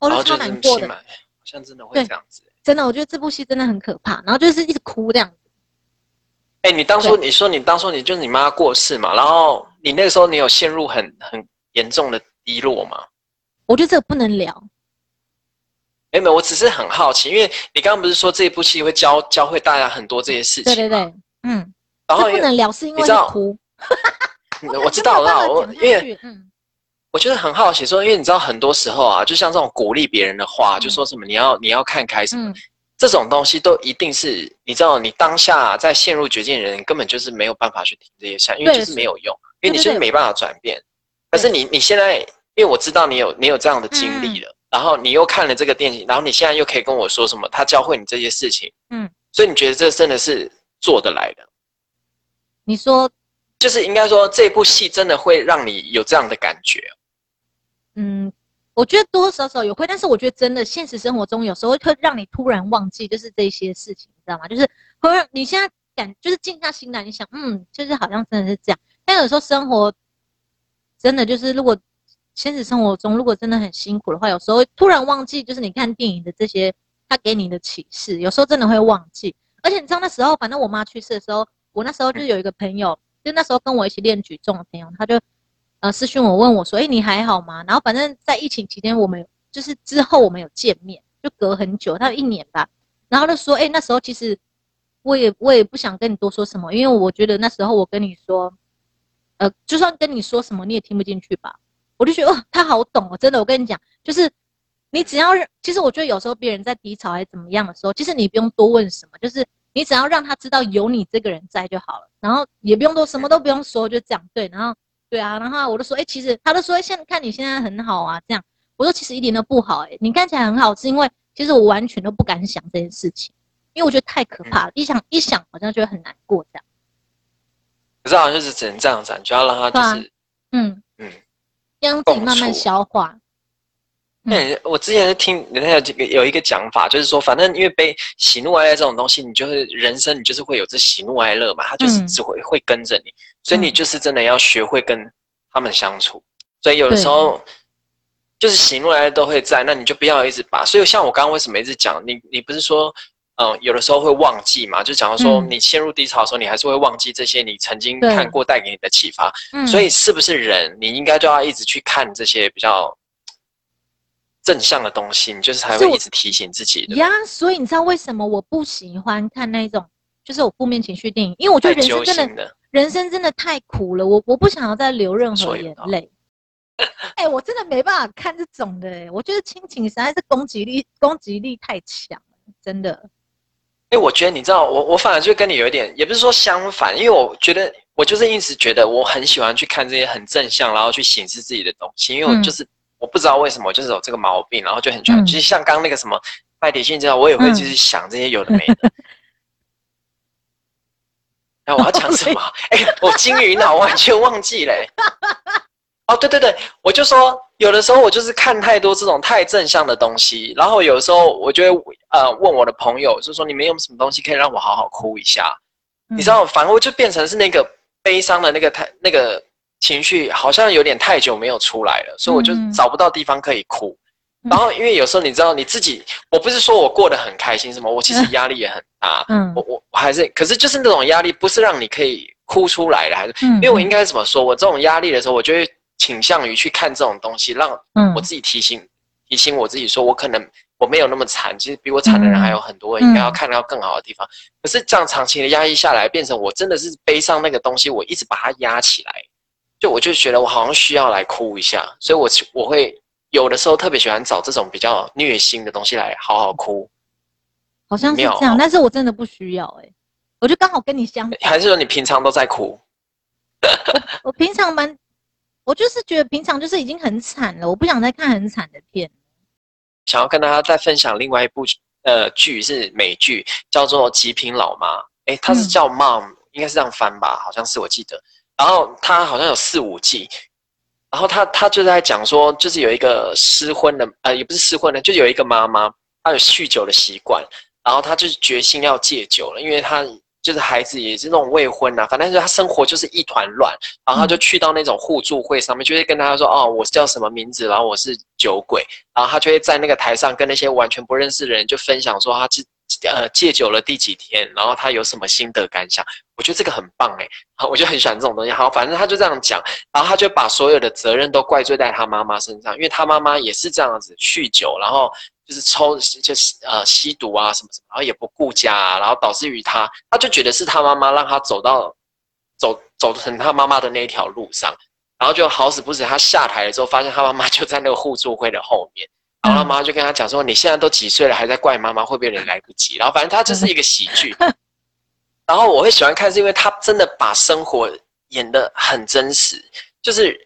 我就超难过的。好像真的会这样子，真的，我觉得这部戏真的很可怕。然后就是一直哭这样子。哎，你当初你说你当初你就是你妈过世嘛，然后你那个时候你有陷入很很严重的低落吗？我觉得这个不能聊。没有，我只是很好奇，因为你刚刚不是说这一部戏会教教会大家很多这些事情吗？对对对，嗯。然后不能聊，是因为你哭。(laughs) 我知道，啦 (laughs) 我因为我觉得很好奇，说因为你知道，很多时候啊，就像这种鼓励别人的话，就说什么你要你要看开什么，这种东西都一定是你知道，你当下在陷入绝境的人根本就是没有办法去听这些下，因为就是没有用，因为你就是没办法转变。可是你你现在，因为我知道你有你有这样的经历了，然后你又看了这个电影，然后你现在又可以跟我说什么，他教会你这些事情，嗯，所以你觉得这真的是做得来的？你说，就是应该说这部戏真的会让你有这样的感觉。嗯，我觉得多多少少有会，但是我觉得真的现实生活中有时候会让你突然忘记，就是这些事情，你知道吗？就是会让你现在感，就是静下心来，你想，嗯，就是好像真的是这样。但有时候生活真的就是，如果现实生活中如果真的很辛苦的话，有时候突然忘记，就是你看电影的这些他给你的启示，有时候真的会忘记。而且你知道那时候，反正我妈去世的时候。我那时候就有一个朋友，就那时候跟我一起练举重的朋友，他就呃私讯我问我说：“哎，你还好吗？”然后反正在疫情期间，我们就是之后我们有见面，就隔很久，他有一年吧。然后就说：“哎，那时候其实我也我也不想跟你多说什么，因为我觉得那时候我跟你说，呃，就算跟你说什么你也听不进去吧。”我就觉得哦，他好懂哦，真的，我跟你讲，就是你只要其实我觉得有时候别人在低潮还是怎么样的时候，其实你不用多问什么，就是。你只要让他知道有你这个人在就好了，然后也不用多，什么都不用说，就这样对。然后对啊，然后我就说，哎、欸，其实他都说，现在看你现在很好啊，这样我说其实一点都不好，哎，你看起来很好是，因为其实我完全都不敢想这件事情，因为我觉得太可怕了，嗯、一想一想好像觉得很难过这样。可是好像就是只能这样子，就要让他就是，嗯嗯，让自己慢慢消化。对、嗯，我之前是听人家有这个有一个讲法，就是说，反正因为被喜怒哀乐这种东西，你就是人生，你就是会有这喜怒哀乐嘛，它就是只会、嗯、会跟着你，所以你就是真的要学会跟他们相处。所以有的时候，就是喜怒哀乐都会在，那你就不要一直把。所以像我刚刚为什么一直讲，你你不是说，嗯，有的时候会忘记嘛？就假如说你陷入低潮的时候，你还是会忘记这些你曾经看过带给你的启发。嗯所以是不是人，你应该就要一直去看这些比较。正向的东西，你就是才会一直提醒自己的呀。所以你知道为什么我不喜欢看那种就是有负面情绪电影？因为我觉得人生真的，人生真的太苦了，我我不想要再流任何眼泪。哎、欸，我真的没办法看这种的、欸，我觉得亲情实在是攻击力攻击力太强了，真的。我觉得你知道，我我反而就跟你有一点，也不是说相反，因为我觉得我就是一直觉得我很喜欢去看这些很正向，然后去显示自己的东西，因为我就是。嗯我不知道为什么，就是有这个毛病，然后就很喜欢。其、嗯、实像刚那个什么麦迪逊这样，我也会就是想这些有的没的。(laughs) 哎、嗯，我要讲什么？哎、欸，我金鱼脑完全忘记嘞、欸。哦，对对对，我就说有的时候我就是看太多这种太正向的东西，然后有的时候我就会呃问我的朋友，就说你们有什么东西可以让我好好哭一下？嗯、你知道，反而我就变成是那个悲伤的那个太那个。情绪好像有点太久没有出来了，所以我就找不到地方可以哭。嗯、然后因为有时候你知道你自己，我不是说我过得很开心什么，我其实 (laughs) 压力也很大。嗯，我我我还是，可是就是那种压力不是让你可以哭出来的，还是因为我应该怎么说？我这种压力的时候，我就会倾向于去看这种东西，让我自己提醒提醒我自己，说我可能我没有那么惨，其实比我惨的人还有很多，应该要看到更好的地方。可是这样长期的压抑下来，变成我真的是背上那个东西，我一直把它压起来。就我就觉得我好像需要来哭一下，所以我我会有的时候特别喜欢找这种比较虐心的东西来好好哭。好像是这样，但是我真的不需要哎、欸，我就刚好跟你相反。还是说你平常都在哭？(laughs) 我，我平常蛮，我就是觉得平常就是已经很惨了，我不想再看很惨的片。想要跟大家再分享另外一部呃剧是美剧，叫做《极品老妈》。哎，它是叫 Mom，、嗯、应该是这样翻吧？好像是我记得。然后它好像有四五季，然后他他就在讲说，就是有一个失婚的，呃，也不是失婚的，就有一个妈妈，她有酗酒的习惯，然后她就是决心要戒酒了，因为她就是孩子也是那种未婚啊，反正就是他生活就是一团乱，然后他就去到那种互助会上面，就会跟大家说，哦，我是叫什么名字，然后我是酒鬼，然后他就会在那个台上跟那些完全不认识的人就分享说，他是。呃，戒酒了第几天？然后他有什么心得感想？我觉得这个很棒哎，好，我就很喜欢这种东西。好，反正他就这样讲，然后他就把所有的责任都怪罪在他妈妈身上，因为他妈妈也是这样子酗酒，然后就是抽，就是呃吸毒啊什么什么，然后也不顾家啊，然后导致于他，他就觉得是他妈妈让他走到走走成他妈妈的那一条路上，然后就好死不死，他下台了之后，发现他妈妈就在那个互助会的后面。然后他妈就跟他讲说：“你现在都几岁了，还在怪妈妈，会不会有点来不及？”然后反正他就是一个喜剧。(laughs) 然后我会喜欢看，是因为他真的把生活演得很真实，就是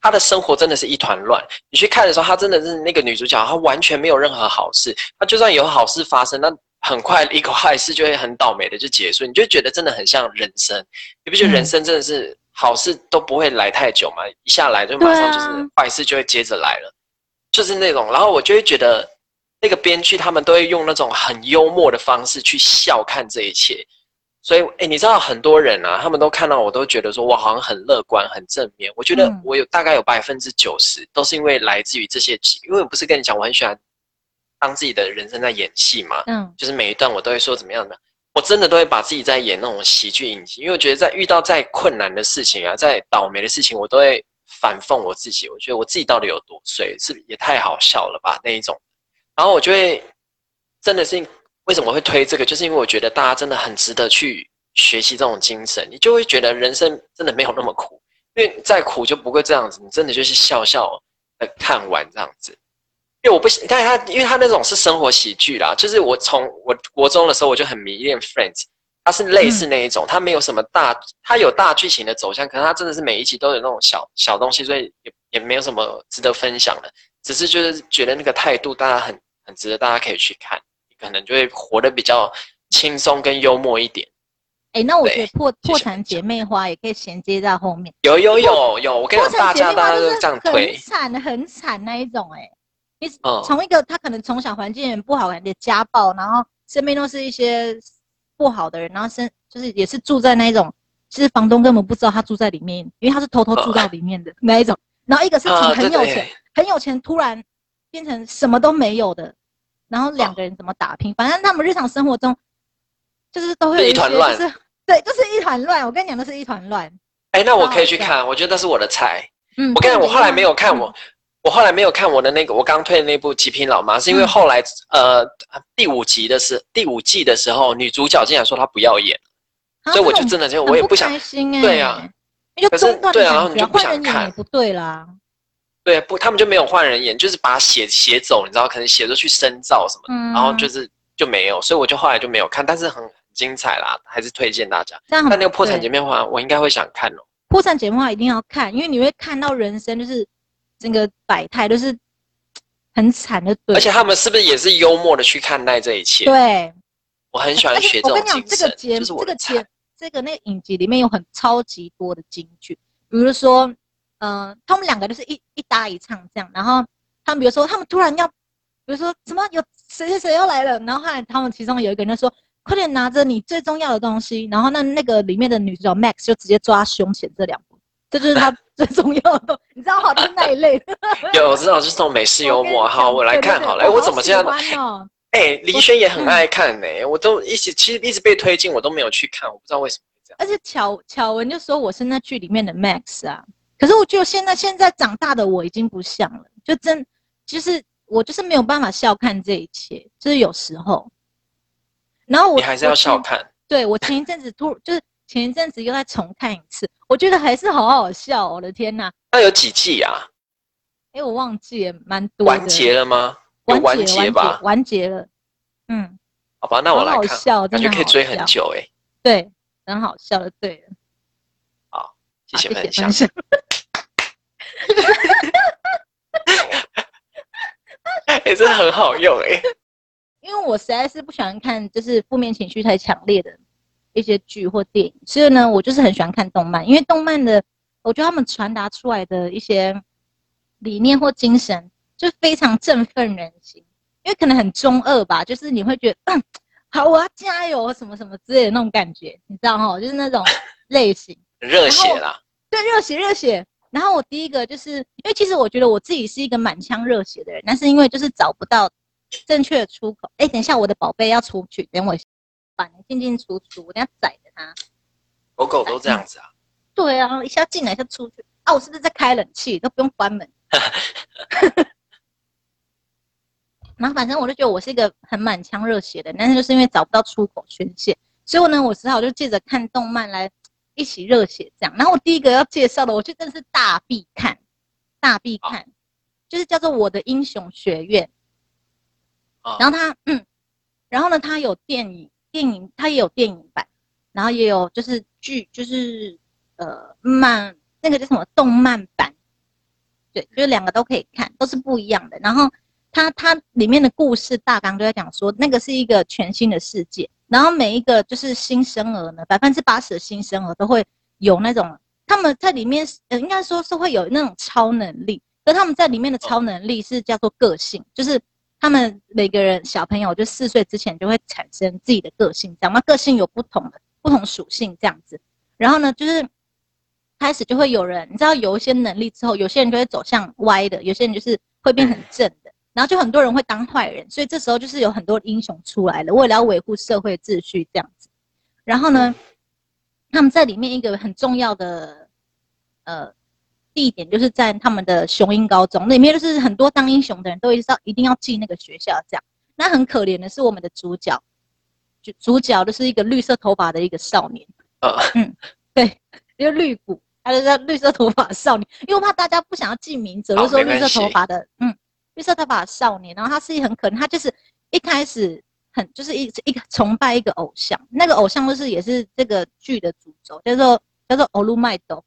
他的生活真的是一团乱。你去看的时候，他真的是那个女主角，她完全没有任何好事。她就算有好事发生，那很快一个坏事就会很倒霉的就结束。你就觉得真的很像人生，你不觉得人生真的是好事都不会来太久吗？一下来就马上就是坏事就会接着来了。就是那种，然后我就会觉得那个编剧他们都会用那种很幽默的方式去笑看这一切，所以哎，你知道很多人啊，他们都看到我都觉得说我好像很乐观、很正面。我觉得我有大概有百分之九十都是因为来自于这些，因为我不是跟你讲我很喜欢当自己的人生在演戏嘛，嗯，就是每一段我都会说怎么样的，我真的都会把自己在演那种喜剧影集，因为我觉得在遇到再困难的事情啊，再倒霉的事情，我都会。反讽我自己，我觉得我自己到底有多衰，是也太好笑了吧那一种。然后我就会真的是为什么会推这个，就是因为我觉得大家真的很值得去学习这种精神，你就会觉得人生真的没有那么苦，因为再苦就不会这样子，你真的就是笑笑的看完这样子。因为我不喜，但他因为他那种是生活喜剧啦，就是我从我国中的时候我就很迷恋 Friends。它是类似那一种，它没有什么大，它有大剧情的走向，可是它真的是每一集都有那种小小东西，所以也也没有什么值得分享的。只是就是觉得那个态度，大家很很值得，大家可以去看，可能就会活得比较轻松跟幽默一点。哎、欸，那我觉得破破产姐妹花也可以衔接在后面。有有有有，我跟你讲，大家大家都这样推，很惨很惨那一种哎、欸。你从一个他可能从小环境不好，的家暴，然后身边都是一些不好的人，然后身就是也是住在那一种，其实房东根本不知道他住在里面，因为他是偷偷住到里面的那一种。然后一个是从很有钱很有钱，突然变成什么都没有的，然后两个人怎么打拼？反正他们日常生活中就是都会有一些就是对，就是一团乱。我跟你讲，都是一团乱。哎，那我可以去看，我觉得那是我的菜。嗯，我跟你讲，我后来没有看我。我后来没有看我的那个，我刚退的那部《极品老妈》，是因为后来、嗯、呃第五集的是第五季的时候，女主角竟然说她不要演，啊、所以我就真的就我也不想，不开心欸、对啊，可是对啊，然后你就不想看，不对啦，对不，他们就没有换人演，就是把写写走，你知道，可能写着去深造什么的，嗯、然后就是就没有，所以我就后来就没有看，但是很很精彩啦，还是推荐大家。但那个破产姐妹花，我应该会想看哦。破产姐妹花一定要看，因为你会看到人生就是。整个百态都是很惨的，而且他们是不是也是幽默的去看待这一切？对，我很喜欢学这种精神。这个节，这个节，这个那个影集里面有很超级多的金句，比如说，嗯、呃，他们两个就是一一搭一唱这样，然后他们比如说他们突然要，比如说什么有谁谁谁要来了，然后后来他们其中有一个人就说，快点拿着你最重要的东西，然后那那个里面的女主角 Max 就直接抓胸前这两步，这就是他。最重要的，你知道好就是那一类。有，我知道，就是这种美式幽默。好，我来看好了。哎，我怎么这样？哎，黎轩也很爱看呢。我都一起 (laughs) 其实一直被推荐，我都没有去看，我不知道为什么会这样。而且巧巧文就说我是那剧里面的 Max 啊，可是我就现在现在长大的我已经不像了，就真就是我就是没有办法笑看这一切，就是有时候。然后我你还是要笑看。对，我前一阵子突就是。前一阵子又再重看一次，我觉得还是好好笑。我的天哪！那有几季啊？哎，我忘记了，蛮多。完结了吗？完结吧，完结了。嗯，好吧，那我来看。好笑，真的可以追很久哎。对，很好笑的，对了。好，谢谢分享。哎，(laughs) 真的很好用哎。因为我实在是不喜欢看，就是负面情绪太强烈的。一些剧或电影，所以呢，我就是很喜欢看动漫，因为动漫的，我觉得他们传达出来的一些理念或精神，就非常振奋人心。因为可能很中二吧，就是你会觉得，嗯，好，我要加油，什么什么之类的那种感觉，你知道哈，就是那种类型，热血啦，对，热血热血。然后我第一个就是，因为其实我觉得我自己是一个满腔热血的人，但是因为就是找不到正确的出口。哎，等一下，我的宝贝要出去，等我一下。进进出出，我等下宰着它。狗狗都这样子啊？(laughs) 对啊，一下进来一下出去啊！我是不是在开冷气？都不用关门。(laughs) 然后反正我就觉得我是一个很满腔热血的，但是就是因为找不到出口宣泄，所以我呢，我只好就借着看动漫来一起热血这样。然后我第一个要介绍的，我觉得真的是大必看，大必看，就是叫做《我的英雄学院》。然后它，嗯，然后呢，它有电影。电影它也有电影版，然后也有就是剧，就是呃漫那个叫什么动漫版，对，就是两个都可以看，都是不一样的。然后它它里面的故事大纲都在讲说，那个是一个全新的世界，然后每一个就是新生儿呢，百分之八十的新生儿都会有那种他们在里面，呃，应该说是会有那种超能力，而他们在里面的超能力是叫做个性，就是。他们每个人小朋友就四岁之前就会产生自己的个性，这样，个性有不同的不同属性这样子。然后呢，就是开始就会有人，你知道有一些能力之后，有些人就会走向歪的，有些人就是会变成正的。然后就很多人会当坏人，所以这时候就是有很多英雄出来了，为了要维护社会秩序这样子。然后呢，他们在里面一个很重要的呃。地点就是在他们的雄鹰高中里面，就是很多当英雄的人都一直要一定要进那个学校这样。那很可怜的是我们的主角，主主角就是一个绿色头发的一个少年。嗯，对，一个绿谷，他就叫绿色头发少年，因为我怕大家不想要记名字，就说绿色头发的，嗯，绿色头发的少年。然后他是一很可能，他就是一开始很就是一一个崇拜一个偶像，那个偶像就是也是这个剧的主轴，叫做叫做欧鲁麦多。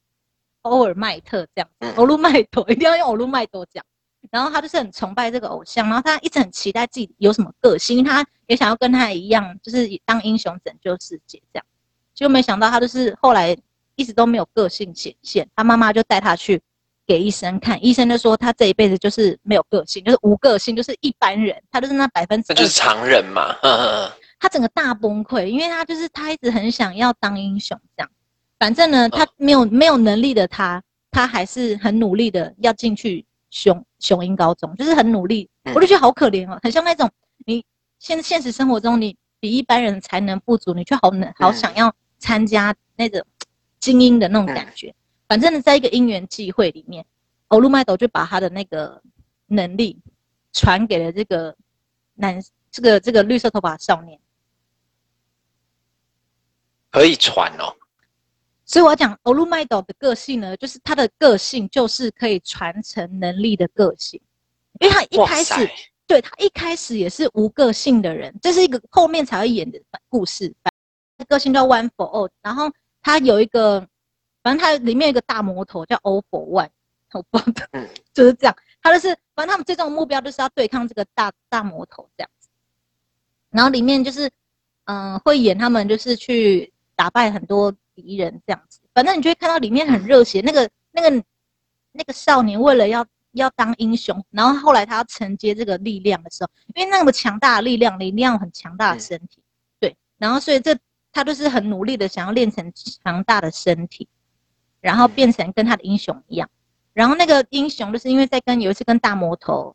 欧尔麦特这样，欧鲁麦多一定要用欧鲁麦多讲。然后他就是很崇拜这个偶像，然后他一直很期待自己有什么个性，他也想要跟他一样，就是当英雄拯救世界这样。结果没想到他就是后来一直都没有个性显现，他妈妈就带他去给医生看，医生就说他这一辈子就是没有个性，就是无个性，就是一般人，他就是那百分之，那就是常人嘛。(laughs) 他整个大崩溃，因为他就是他一直很想要当英雄这样。反正呢，他没有没有能力的他，他还是很努力的要进去雄雄鹰高中，就是很努力。我就觉得好可怜哦，很像那种你现现实生活中你比一般人才能不足，你却好能好想要参加那种精英的那种感觉。反正呢，在一个因缘际会里面，欧路麦斗就把他的那个能力传给了这个男这个这个绿色头发少年，可以传哦。所以我要讲欧路麦斗的个性呢，就是他的个性就是可以传承能力的个性，因为他一开始对他一开始也是无个性的人，这是一个后面才会演的故事。个性叫 One for All，然后他有一个，反正他里面有一个大魔头叫 All for One，好棒的，(laughs) 就是这样。他就是反正他们最终的目标就是要对抗这个大大魔头这样子。然后里面就是嗯、呃，会演他们就是去打败很多。敌人这样子，反正你就会看到里面很热血。那个、那个、那个少年为了要要当英雄，然后后来他要承接这个力量的时候，因为那么强大的力量，你一定要很强大的身体，对。然后所以这他就是很努力的想要练成强大的身体，然后变成跟他的英雄一样。然后那个英雄就是因为在跟有一次跟大魔头。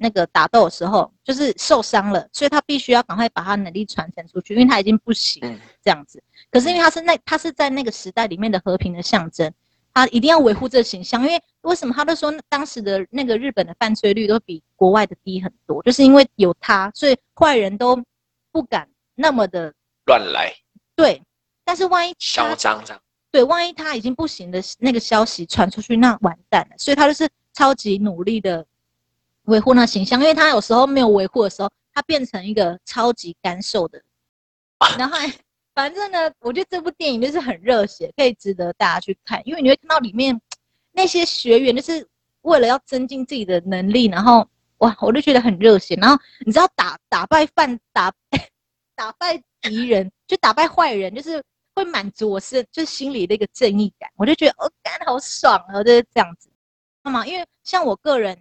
那个打斗的时候，就是受伤了，所以他必须要赶快把他能力传承出去，因为他已经不行这样子。可是因为他是那他是在那个时代里面的和平的象征，他一定要维护这个形象。因为为什么他都说当时的那个日本的犯罪率都比国外的低很多，就是因为有他，所以坏人都不敢那么的乱来。对，但是万一嚣张这样，对，万一他已经不行的那个消息传出去，那完蛋了。所以他就是超级努力的。维护那形象，因为他有时候没有维护的时候，他变成一个超级干瘦的。然后，反正呢，我觉得这部电影就是很热血，可以值得大家去看。因为你会看到里面那些学员，就是为了要增进自己的能力，然后哇，我就觉得很热血。然后你知道打打败犯打 (laughs) 打败敌人，就打败坏人，就是会满足我是就是心里的一个正义感。我就觉得哦，干好爽啊，就是这样子。那么，因为像我个人。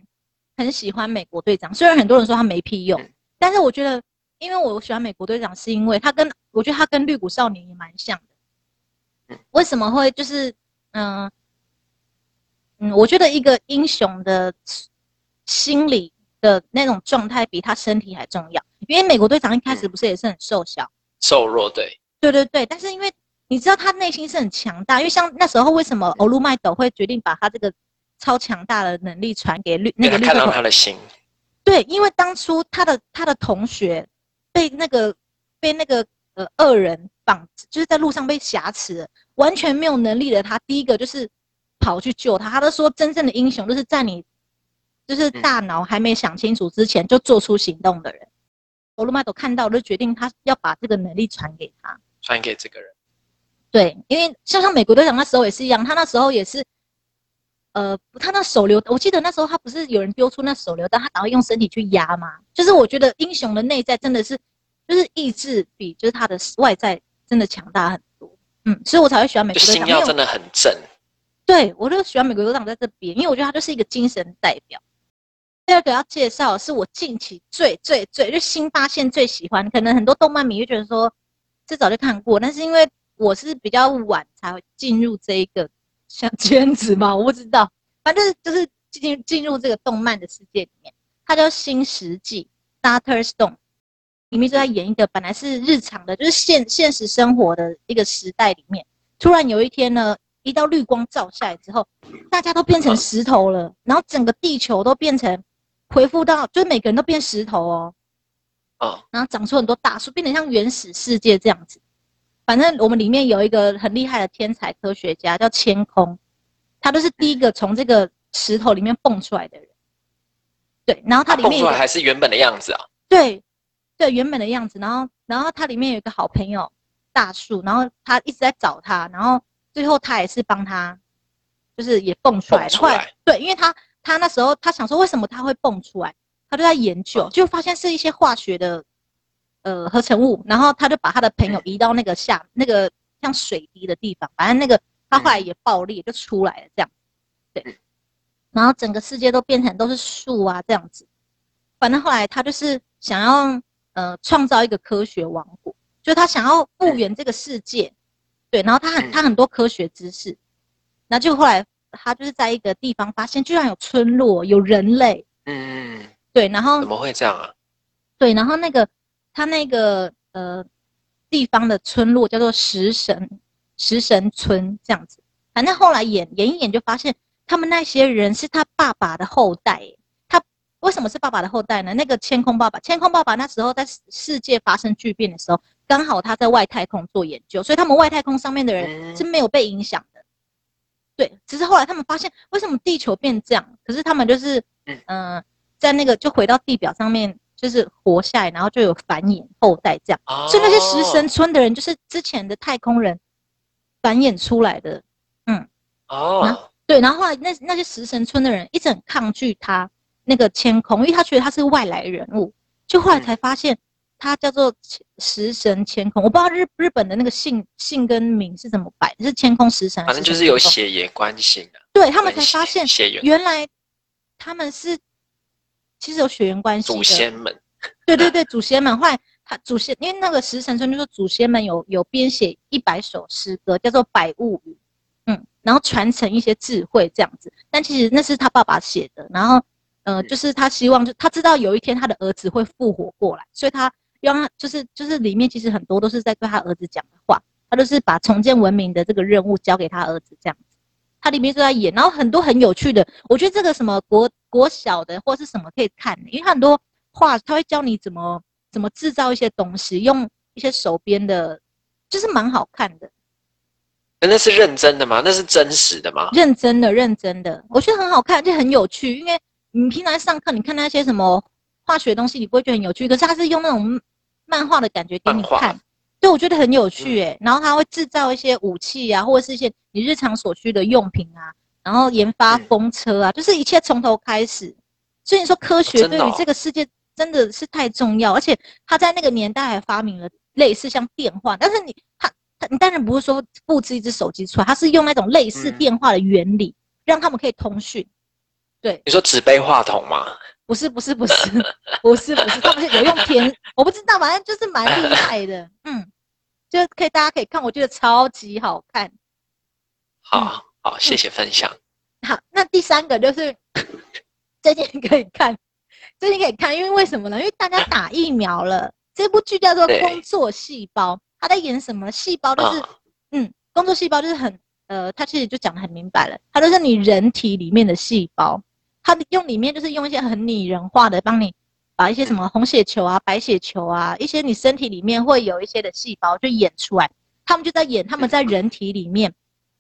很喜欢美国队长，虽然很多人说他没屁用，但是我觉得，因为我喜欢美国队长，是因为他跟我觉得他跟绿谷少年也蛮像的。为什么会就是嗯、呃、嗯，我觉得一个英雄的心理的那种状态比他身体还重要，因为美国队长一开始不是也是很瘦小、瘦弱，对，对对对，但是因为你知道他内心是很强大，因为像那时候为什么欧鲁麦斗会决定把他这个。超强大的能力传给绿那个绿他的心。对，因为当初他的他的同学被那个被那个呃恶人绑，就是在路上被挟持，完全没有能力的他，第一个就是跑去救他。他都说，真正的英雄就是在你就是大脑还没想清楚之前就做出行动的人。欧鲁麦斗看到就决定他要把这个能力传给他，传给这个人。对，因为像像美国队长那时候也是一样，他那时候也是。呃，他那手榴，我记得那时候他不是有人丢出那手榴弹，他打算用身体去压吗？就是我觉得英雄的内在真的是，就是意志比就是他的外在真的强大很多。嗯，所以我才会喜欢美国队长。心要真的很正。对，我就喜欢美国队长在这边，因为我觉得他就是一个精神代表。第二个要介绍是我近期最最最就新发现最喜欢，可能很多动漫迷就觉得说这早就看过，但是因为我是比较晚才会进入这一个。像圈子嘛？我不知道，反正就是进进入这个动漫的世界里面，它叫《新石纪》（Dr. Stone），里面就在演一个本来是日常的，就是现现实生活的一个时代里面，突然有一天呢，一道绿光照下来之后，大家都变成石头了，然后整个地球都变成恢复到，就是每个人都变石头哦，哦，然后长出很多大树，变得像原始世界这样子。反正我们里面有一个很厉害的天才科学家，叫千空，他都是第一个从这个石头里面蹦出来的人。对，然后他里面蹦出来还是原本的样子啊？对，对，原本的样子。然后，然后他里面有一个好朋友大树，然后他一直在找他，然后最后他也是帮他，就是也蹦出来。出来。对，因为他他那时候他想说，为什么他会蹦出来？他就在研究，就发现是一些化学的呃合成物，然后他就把他的朋友移到那个下那个像水滴的地方，反正那个他后来也爆裂就出来了这样，对，然后整个世界都变成都是树啊这样子，反正后来他就是想要呃创造一个科学王国，就他想要复原这个世界，对，然后他很他很多科学知识。那就后来，他就是在一个地方发现，居然有村落，有人类。嗯，对，然后怎么会这样啊？对，然后那个他那个呃地方的村落叫做食神食神村这样子。反正后来演演一演，就发现他们那些人是他爸爸的后代。他为什么是爸爸的后代呢？那个千空爸爸，千空爸爸那时候在世界发生巨变的时候，刚好他在外太空做研究，所以他们外太空上面的人是没有被影响的。对，只是后来他们发现，为什么地球变这样？可是他们就是，嗯、呃，在那个就回到地表上面，就是活下来，然后就有繁衍后代这样。哦、所以那些食神村的人，就是之前的太空人繁衍出来的。嗯，哦，对，然后后来那那些食神村的人一直很抗拒他那个千空，因为他觉得他是外来人物，就后来才发现。嗯他叫做食神千空，我不知道日日本的那个姓姓跟名是怎么摆，是千空食神，反正就是有血缘关系的。对，他们才发现，原来他们是其实有血缘关系祖先们。对对对，祖先们。后来他祖先，因为那个石神村就说祖先们有有编写一百首诗歌，叫做《百物语》，嗯，然后传承一些智慧这样子。但其实那是他爸爸写的，然后呃，就是他希望就他知道有一天他的儿子会复活过来，所以他。让他就是就是里面其实很多都是在对他儿子讲的话，他都是把重建文明的这个任务交给他儿子这样子。他里面就在演，然后很多很有趣的，我觉得这个什么国国小的或是什么可以看，因为他很多画他会教你怎么怎么制造一些东西，用一些手边的，就是蛮好看的。那是认真的吗？那是真实的吗？认真的，认真的，我觉得很好看，就很有趣。因为你平常上课，你看那些什么。化学东西你不会觉得很有趣，可是他是用那种漫画的感觉给你看，对，我觉得很有趣诶。然后他会制造一些武器啊，或者是一些你日常所需的用品啊，然后研发风车啊，就是一切从头开始。所以你说科学对于这个世界真的是太重要，而且他在那个年代还发明了类似像电话，但是你他他你当然不是说复制一只手机出来，他是用那种类似电话的原理让他们可以通讯。对，你说纸杯话筒吗？不是不是不是 (laughs) 不是不是，他们是有用天，(laughs) 我不知道，反正就是蛮厉害的，(laughs) 嗯，就可以大家可以看，我觉得超级好看。好，嗯、好，谢谢分享。好，那第三个就是 (laughs) 最近可以看，最近可以看，因为为什么呢？因为大家打疫苗了。这部剧叫做《工作细胞》，他在演什么？细胞就是，哦、嗯，工作细胞就是很，呃，他其实就讲得很明白了，它就是你人体里面的细胞。他用里面就是用一些很拟人化的，帮你把一些什么红血球啊、白血球啊，一些你身体里面会有一些的细胞就演出来，他们就在演他们在人体里面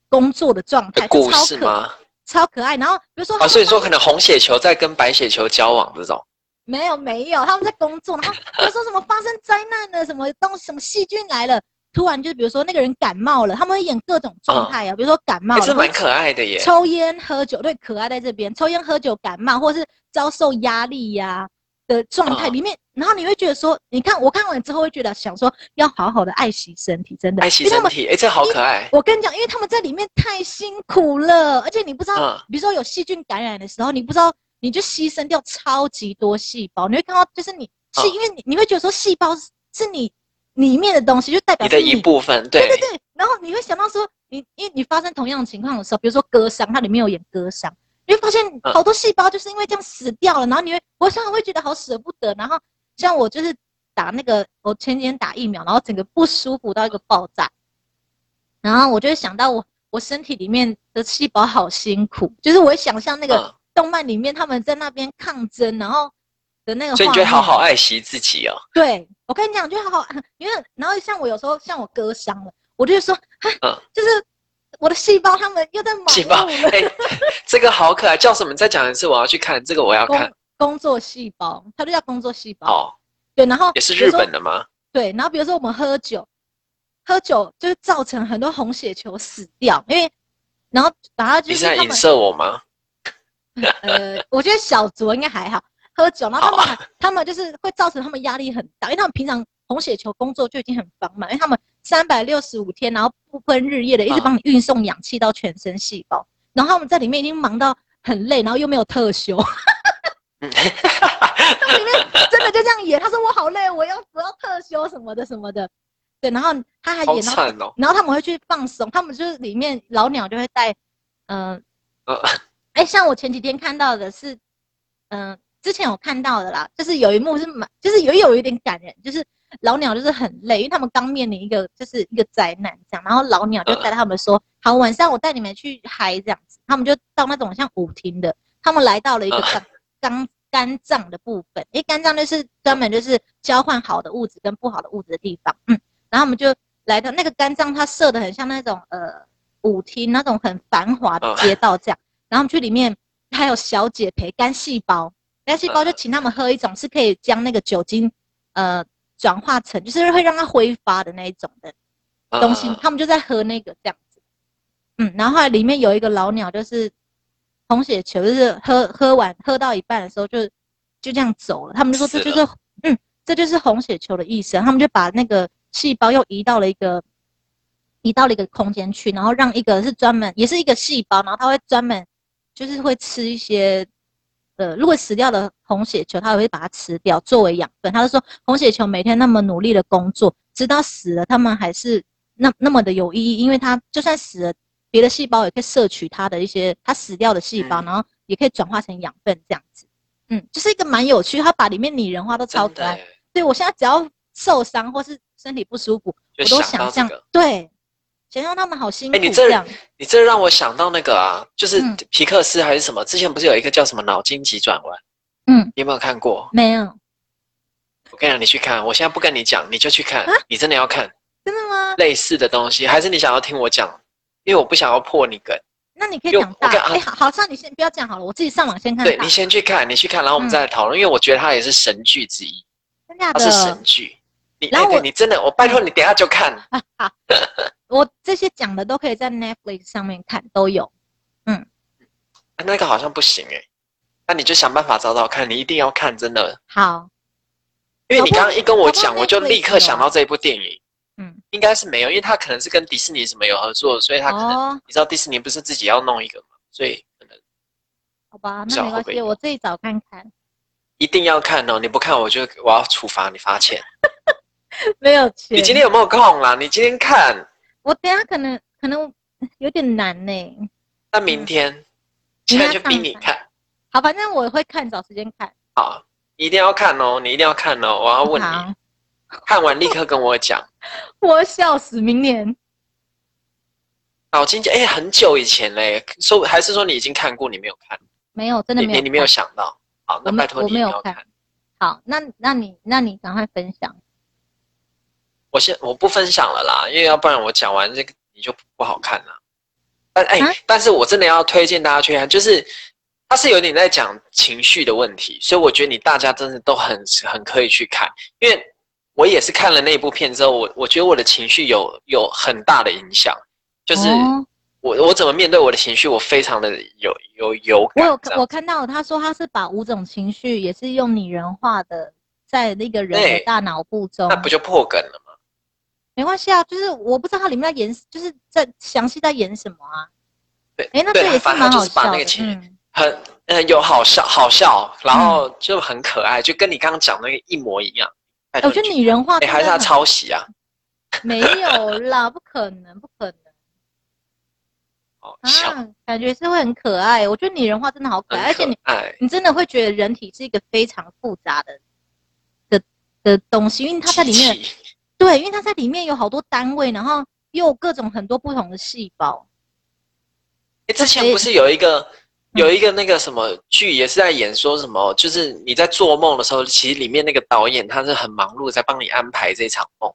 工作的状态，故事吗？超可爱。然后比如说，啊，所以说可能红血球在跟白血球交往这种？没有没有，他们在工作。然后 (laughs) 比如说什么发生灾难了，什么东西什么细菌来了。突然就比如说那个人感冒了，他们会演各种状态啊，比如说感冒了，是蛮可爱的耶。抽烟喝酒，对，可爱在这边。抽烟喝酒感冒，或者是遭受压力呀、啊、的状态里面，然后你会觉得说，你看我看完之后会觉得想说，要好好的爱惜身体，真的爱惜身体。哎，这好可爱。我跟你讲，因为他们在里面太辛苦了，而且你不知道，比如说有细菌感染的时候，你不知道，你就牺牲掉超级多细胞。你会看到，就是你是因为你你会觉得说，细胞是你。里面的东西就代表你，你的一部分，对对对对。然后你会想到说，你因为你发生同样的情况的时候，比如说割伤，它里面有演割伤，你会发现好多细胞就是因为这样死掉了。然后你会，我常常会觉得好舍不得。然后像我就是打那个，我前几天打疫苗，然后整个不舒服到一个爆炸。然后我就会想到我我身体里面的细胞好辛苦，就是我会想象那个动漫里面他们在那边抗争，然后。的那个，所以你就好好爱惜自己哦。对，我跟你讲，就好好，因为然后像我有时候像我割伤了，我就说，哈，就是我的细胞他们又在忙细胞，哎，这个好可爱，叫什么？再讲一次，我要去看这个，我要看工作细胞，它就叫工作细胞。哦，对，然后也是日本的吗？对，然后比如说我们喝酒，喝酒就是造成很多红血球死掉，因为然后把它就是你在影射我吗？(laughs) 呃，我觉得小酌应该还好，喝酒，然后他们还他们就是会造成他们压力很大，因为他们平常红血球工作就已经很繁忙，因为他们三百六十五天，然后不分日夜的一直帮你运送氧气到全身细胞，然后他们在里面已经忙到很累，然后又没有特休。嗯，那里面真的就这样演，他说我好累，我要我要特休什么的什么的，对，然后他还演到，哦、然后他们会去放松，他们就是里面老鸟就会带，嗯、呃，哎、呃，像我前几天看到的是，嗯、呃，之前有看到的啦，就是有一幕是蛮，就是有有一点感人，就是老鸟就是很累，因为他们刚面临一个就是一个灾难这样，然后老鸟就带他们说，呃、好，晚上我带你们去嗨这样子，他们就到那种像舞厅的，他们来到了一个。呃肝肝脏的部分，因为肝脏就是专门就是交换好的物质跟不好的物质的地方，嗯，然后我们就来到那个肝脏，它设的很像那种呃舞厅那种很繁华的街道这样，然后我们去里面还有小姐陪肝细胞，肝细胞就请他们喝一种是可以将那个酒精呃转化成，就是会让它挥发的那一种的东西，他们就在喝那个这样子，嗯，然后后来里面有一个老鸟就是。红血球就是喝喝完喝到一半的时候就就这样走了，他们就说这就是嗯，这就是红血球的意思。他们就把那个细胞又移到了一个移到了一个空间去，然后让一个是专门也是一个细胞，然后它会专门就是会吃一些呃，如果死掉的红血球，它也会把它吃掉作为养分。他就说红血球每天那么努力的工作，直到死了，他们还是那那么的有意义，因为他就算死了。别的细胞也可以摄取它的一些它死掉的细胞，嗯、然后也可以转化成养分这样子，嗯，就是一个蛮有趣，他把里面拟人化都超可爱。对，我现在只要受伤或是身体不舒服，我都想象，对，想象他们好辛苦。哎、欸，你这你这让我想到那个啊，就是皮克斯还是什么？之前不是有一个叫什么脑筋急转弯？嗯，你有没有看过？没有。我跟你讲，你去看，我现在不跟你讲，你就去看，啊、你真的要看？真的吗？类似的东西，还是你想要听我讲？因为我不想要破你梗，那你可以讲大。哎、欸，好，好，那你先不要讲好了，我自己上网先看。对，你先去看，你去看，然后我们再来讨论。嗯、因为我觉得它也是神剧之一，真的，它是神剧。你，然后、欸、你真的，我拜托你，等下就看。啊、好，我这些讲的都可以在 Netflix 上面看，都有。嗯，那个好像不行哎、欸，那你就想办法找找看，你一定要看，真的。好，因为你刚刚一跟我讲，我就立刻想到这一部电影。嗯，应该是没有，因为他可能是跟迪士尼什么有合作，所以他可能、哦、你知道迪士尼不是自己要弄一个嘛，所以可能好吧，那没关系，我自己找看看。一定要看哦，你不看我就我要处罚你罚钱。(laughs) 没有钱。你今天有没有空啦？你今天看？我等下可能可能有点难呢。那明天、嗯、现在就逼你看。好，反正我会看，找时间看。好，一定要看哦，你一定要看哦，我要问你。看完立刻跟我讲，(laughs) 我笑死！明年脑筋急，哎，很久以前嘞，说还是说你已经看过，你没有看？没有，真的没有你。你没有想到？好，那拜托你没有看。好，那那你那你赶快分享。我先我不分享了啦，因为要不然我讲完这个你就不好看了。但哎，啊、但是我真的要推荐大家去看，就是它是有点在讲情绪的问题，所以我觉得你大家真的都很很可以去看，因为。我也是看了那部片之后，我我觉得我的情绪有有很大的影响，就是我我怎么面对我的情绪，我非常的有有有感。我有我看到他说他是把五种情绪也是用拟人化的，在那个人的大脑部中，那不就破梗了吗？没关系啊，就是我不知道他里面在演，就是在详细在演什么啊？对，哎，那这也是蛮好笑的，嗯，很嗯有好笑好笑，然后就很可爱，就跟你刚刚讲那个一模一样。我觉得拟人化，哎，还是他抄袭啊？(laughs) 没有啦，不可能，不可能。(laughs) 啊，感觉是会很可爱。我觉得拟人化真的好可爱，而且你，你真的会觉得人体是一个非常复杂的的的东西，因为它在里面，对，因为它在里面有好多单位，然后又有各种很多不同的细胞。哎，之前不是有一个？有一个那个什么剧也是在演说什么，就是你在做梦的时候，其实里面那个导演他是很忙碌，在帮你安排这场梦。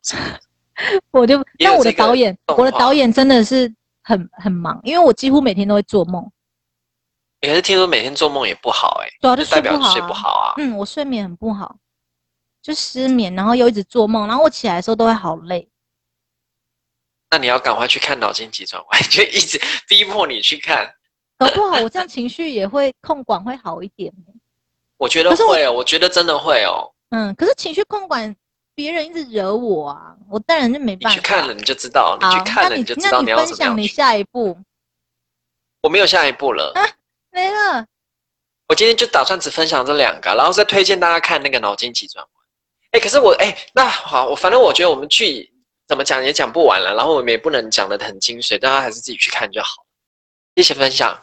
(laughs) 我就那我的导演，我的导演真的是很很忙，因为我几乎每天都会做梦。可是听说每天做梦也不好哎、欸，主要就代表睡不好啊。嗯，我睡眠很不好，就失眠，然后又一直做梦，然后我起来的时候都会好累。那你要赶快去看脑筋急转弯，(laughs) 就一直逼迫你去看。搞不好我这样情绪也会控管会好一点。(laughs) 我觉得会哦，我，我觉得真的会哦。嗯，可是情绪控管，别人一直惹我啊，我当然就没办法。你去看了你就知道，你去看了你就知道你要分享你下一步。我没有下一步了。啊，没了。我今天就打算只分享这两个，然后再推荐大家看那个脑筋急转弯。哎，可是我哎，那好，我反正我觉得我们剧怎么讲也讲不完了，然后我们也不能讲的很精髓，大家还是自己去看就好。谢谢分享。